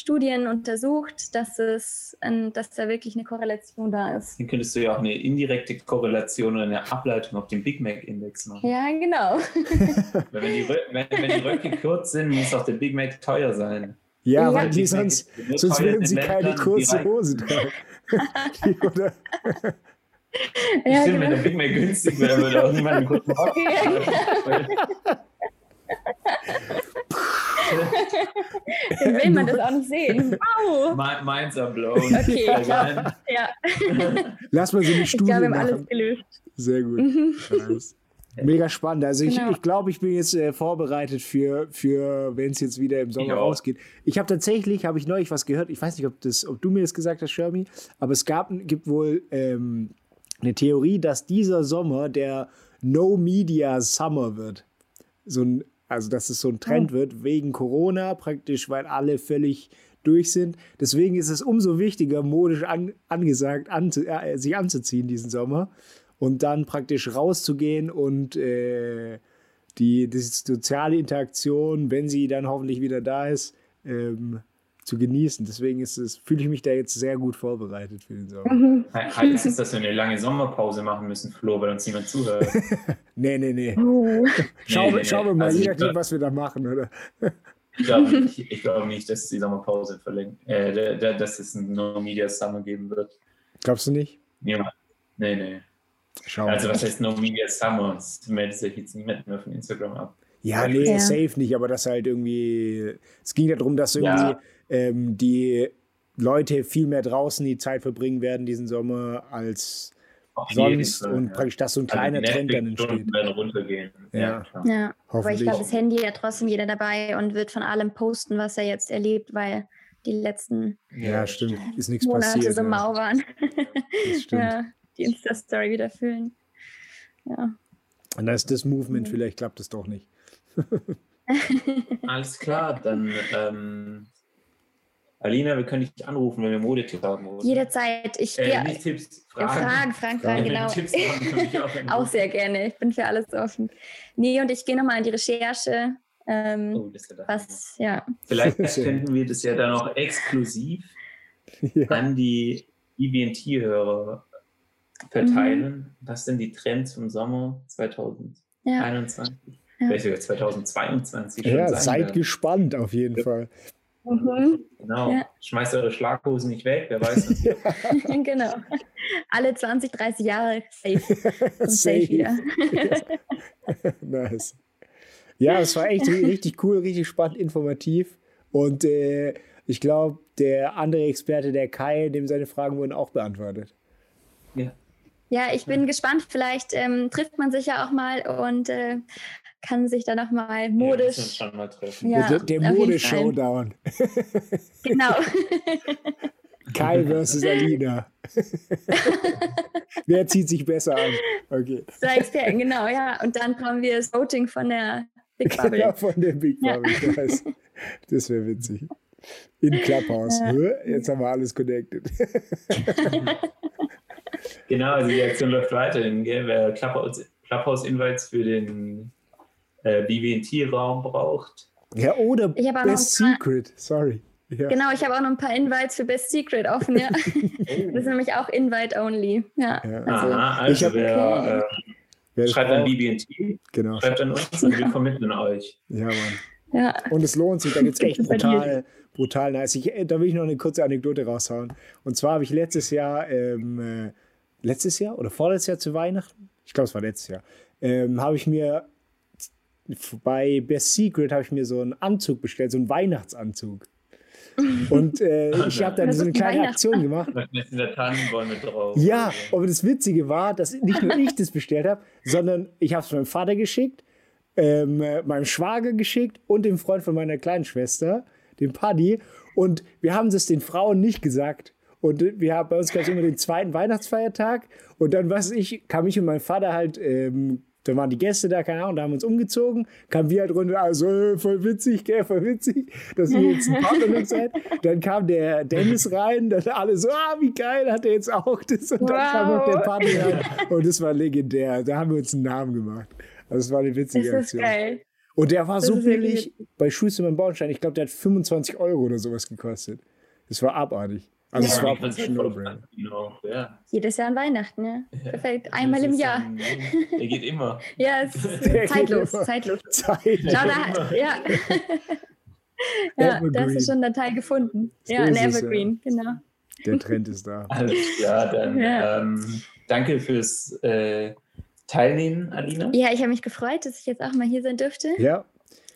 Studien untersucht, dass es, dass da wirklich eine Korrelation da ist. Dann könntest du ja auch eine indirekte Korrelation oder eine Ableitung auf den Big Mac Index machen. Ja, genau. *laughs* wenn, die, wenn, wenn die Röcke kurz sind, muss auch der Big Mac teuer sein. Ja, ja, weil die sonst, sonst würden sie keine kurze Hose tragen. *laughs* *laughs* Oder? Ja, Stimmt, genau. wenn der Big Mac günstig wäre, würde auch niemand einen kurzen Rock *laughs* Dann will man das auch nicht sehen. Wow. Meins are blown. Okay, ja. ja. *laughs* Lass mal so eine Studie ich glaube, wir haben alles gelöst. Sehr gut. Mhm. Mega spannend. Also ich, genau. ich glaube, ich bin jetzt äh, vorbereitet für, für wenn es jetzt wieder im Sommer ja. rausgeht. Ich habe tatsächlich, habe ich neulich was gehört, ich weiß nicht, ob, das, ob du mir das gesagt hast, Shermy, aber es gab, gibt wohl ähm, eine Theorie, dass dieser Sommer der No Media Summer wird. So ein also, dass es so ein Trend oh. wird wegen Corona, praktisch, weil alle völlig durch sind. Deswegen ist es umso wichtiger, modisch an, angesagt, anzu, äh, sich anzuziehen diesen Sommer und dann praktisch rauszugehen und äh, die, die soziale Interaktion, wenn sie dann hoffentlich wieder da ist, ähm, zu genießen. Deswegen ist es, fühle ich mich da jetzt sehr gut vorbereitet für den Sommer. Mhm. Heißt es, dass wir eine lange Sommerpause machen müssen, Flo, weil uns niemand zuhört? *laughs* nee, nee, nee. Oh. Schau, nee, nee, schauen wir mal, also je nachdem, was wir da machen, oder? ich glaube ich, ich glaub nicht, dass die Sommerpause verlängert, äh, dass es ein No Media Summer geben wird. Glaubst du nicht? Ja. Nee, nee. Schau also, was heißt No Media Summer? Es meldet sich jetzt niemand mehr von Instagram ab. Ja, nee, ja. safe nicht, aber das halt irgendwie. Es ging ja darum, dass irgendwie ja. Ähm, die Leute viel mehr draußen die Zeit verbringen werden diesen Sommer als Auf sonst Fall, und ja. praktisch, dass so ein also kleiner also Trend dann entsteht. Werden runtergehen. Ja, ja. aber ich glaube, das Handy hat trotzdem jeder dabei und wird von allem posten, was er jetzt erlebt, weil die letzten ja, stimmt. Ist nichts Monate passiert, so mau waren. Das *laughs* stimmt. ja, die Insta-Story wieder füllen. Ja. Und da ist das Movement, vielleicht klappt es doch nicht. *laughs* Alles klar, dann ähm, Alina, wir können dich anrufen, wenn wir Modetipps haben. Oder? Jederzeit. Ich äh, nicht Tipps, Fragen. Fragen, Fragen, Fragen, genau. auch, *laughs* auch sehr gerne. Ich bin für alles offen. Nee, und ich gehe nochmal in die Recherche. Ähm, oh, was, ja. Vielleicht *laughs* könnten wir das ja dann auch exklusiv ja. an die IBNT-Hörer verteilen. Mhm. Was sind die Trends vom Sommer 2021? Ja. Vielleicht sogar 2022 schon Ja, seid werden. gespannt auf jeden ja. Fall. Mhm. Genau. Ja. Schmeißt eure Schlaghosen nicht weg, wer weiß. *laughs* *laughs* genau. Alle 20, 30 Jahre safe. Und safe *laughs* wieder. nice. Ja, es war echt richtig cool, richtig spannend, informativ. Und äh, ich glaube, der andere Experte, der Kai, dem seine Fragen wurden auch beantwortet. Ja. Ja, ich bin gespannt. Vielleicht ähm, trifft man sich ja auch mal und äh, kann sich da nochmal modisch. Ja, schon mal treffen. Ja, der, der Mode-Showdown. genau. *laughs* Kai versus Alina. *laughs* Wer zieht sich besser an? Okay. Zwei Experten, genau, ja. Und dann kommen wir das Voting von der Big Bubble. Ja, von der Big Bubble. Ja. Das, das wäre witzig. In Clubhouse. Ja. Jetzt haben wir alles connected. *laughs* genau, also die Aktion läuft weiterhin. Gell? Wer Clubhouse-Invites für den äh, BB&T-Raum braucht. Ja, oder Best Secret, sorry. Ja. Genau, ich habe auch noch ein paar Invites für Best Secret offen, ja. *laughs* Das ist nämlich auch Invite-only. Ja, ja. Also, Aha, also hab, wer, okay. äh, schreibt an BB&T, genau. schreibt an uns und wir vermitteln euch. Ja, Mann. Ja. Und es lohnt sich, da gibt es *laughs* echt brutal, brutal nice. Ich, äh, da will ich noch eine kurze Anekdote raushauen. Und zwar habe ich letztes Jahr, ähm, äh, letztes Jahr oder vorletztes Jahr zu Weihnachten, ich glaube, es war letztes Jahr, ähm, habe ich mir bei Best Secret habe ich mir so einen Anzug bestellt, so einen Weihnachtsanzug. Und äh, *laughs* ich habe dann so eine kleine Aktion gemacht. Mit dieser Tannenbäume drauf. Ja, aber das Witzige war, dass nicht nur ich das bestellt habe, sondern ich habe es meinem Vater geschickt, ähm, meinem Schwager geschickt und dem Freund von meiner kleinen Schwester, dem Paddy. Und wir haben es den Frauen nicht gesagt. Und wir haben bei uns gab es immer den zweiten Weihnachtsfeiertag. Und dann, was ich, kam ich und mein Vater halt ähm, dann waren die Gäste da, keine Ahnung, da haben wir uns umgezogen, kamen wir halt runter, also äh, voll witzig, gell, voll witzig, dass ihr jetzt ein Partner seid. Dann kam der Dennis rein, dann alle so, ah, wie geil, hat er jetzt auch das. Und wow. dann kam noch der Partner rein. Und das war legendär. Da haben wir uns einen Namen gemacht. Also das war eine witzige das Aktion. Geil. Und der war das so billig bei Schulzimmer im Baustein. Ich glaube, der hat 25 Euro oder sowas gekostet. Das war abartig. Also ja, es war ein No-Brainer. Ja. Jedes Jahr an Weihnachten, ja. ja. Perfekt. Einmal im Jahr. Ein, *laughs* der geht immer. ja, es *laughs* ist zeitlos, zeitlos. *laughs* Zeitlos. Schau, da, ja. ja, da hast du schon einen Teil gefunden. So ja, ein Evergreen, ja. genau. Der Trend ist da. Alles klar, dann ähm, danke fürs äh, Teilnehmen, Alina. Ja, ich habe mich gefreut, dass ich jetzt auch mal hier sein dürfte. Ja,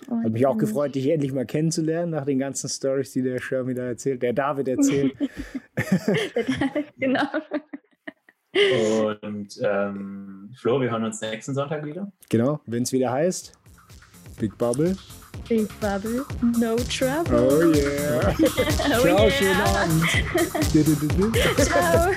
und Hat mich auch gefreut, dich endlich mal kennenzulernen, nach den ganzen Stories, die der Shermy da erzählt, der David erzählt. *laughs* *laughs* genau. Und ähm, Flo, wir hören uns nächsten Sonntag wieder. Genau, wenn es wieder heißt Big Bubble. Big Bubble, no trouble. Oh yeah. *laughs* oh Ciao, yeah. schönen Abend. Ciao.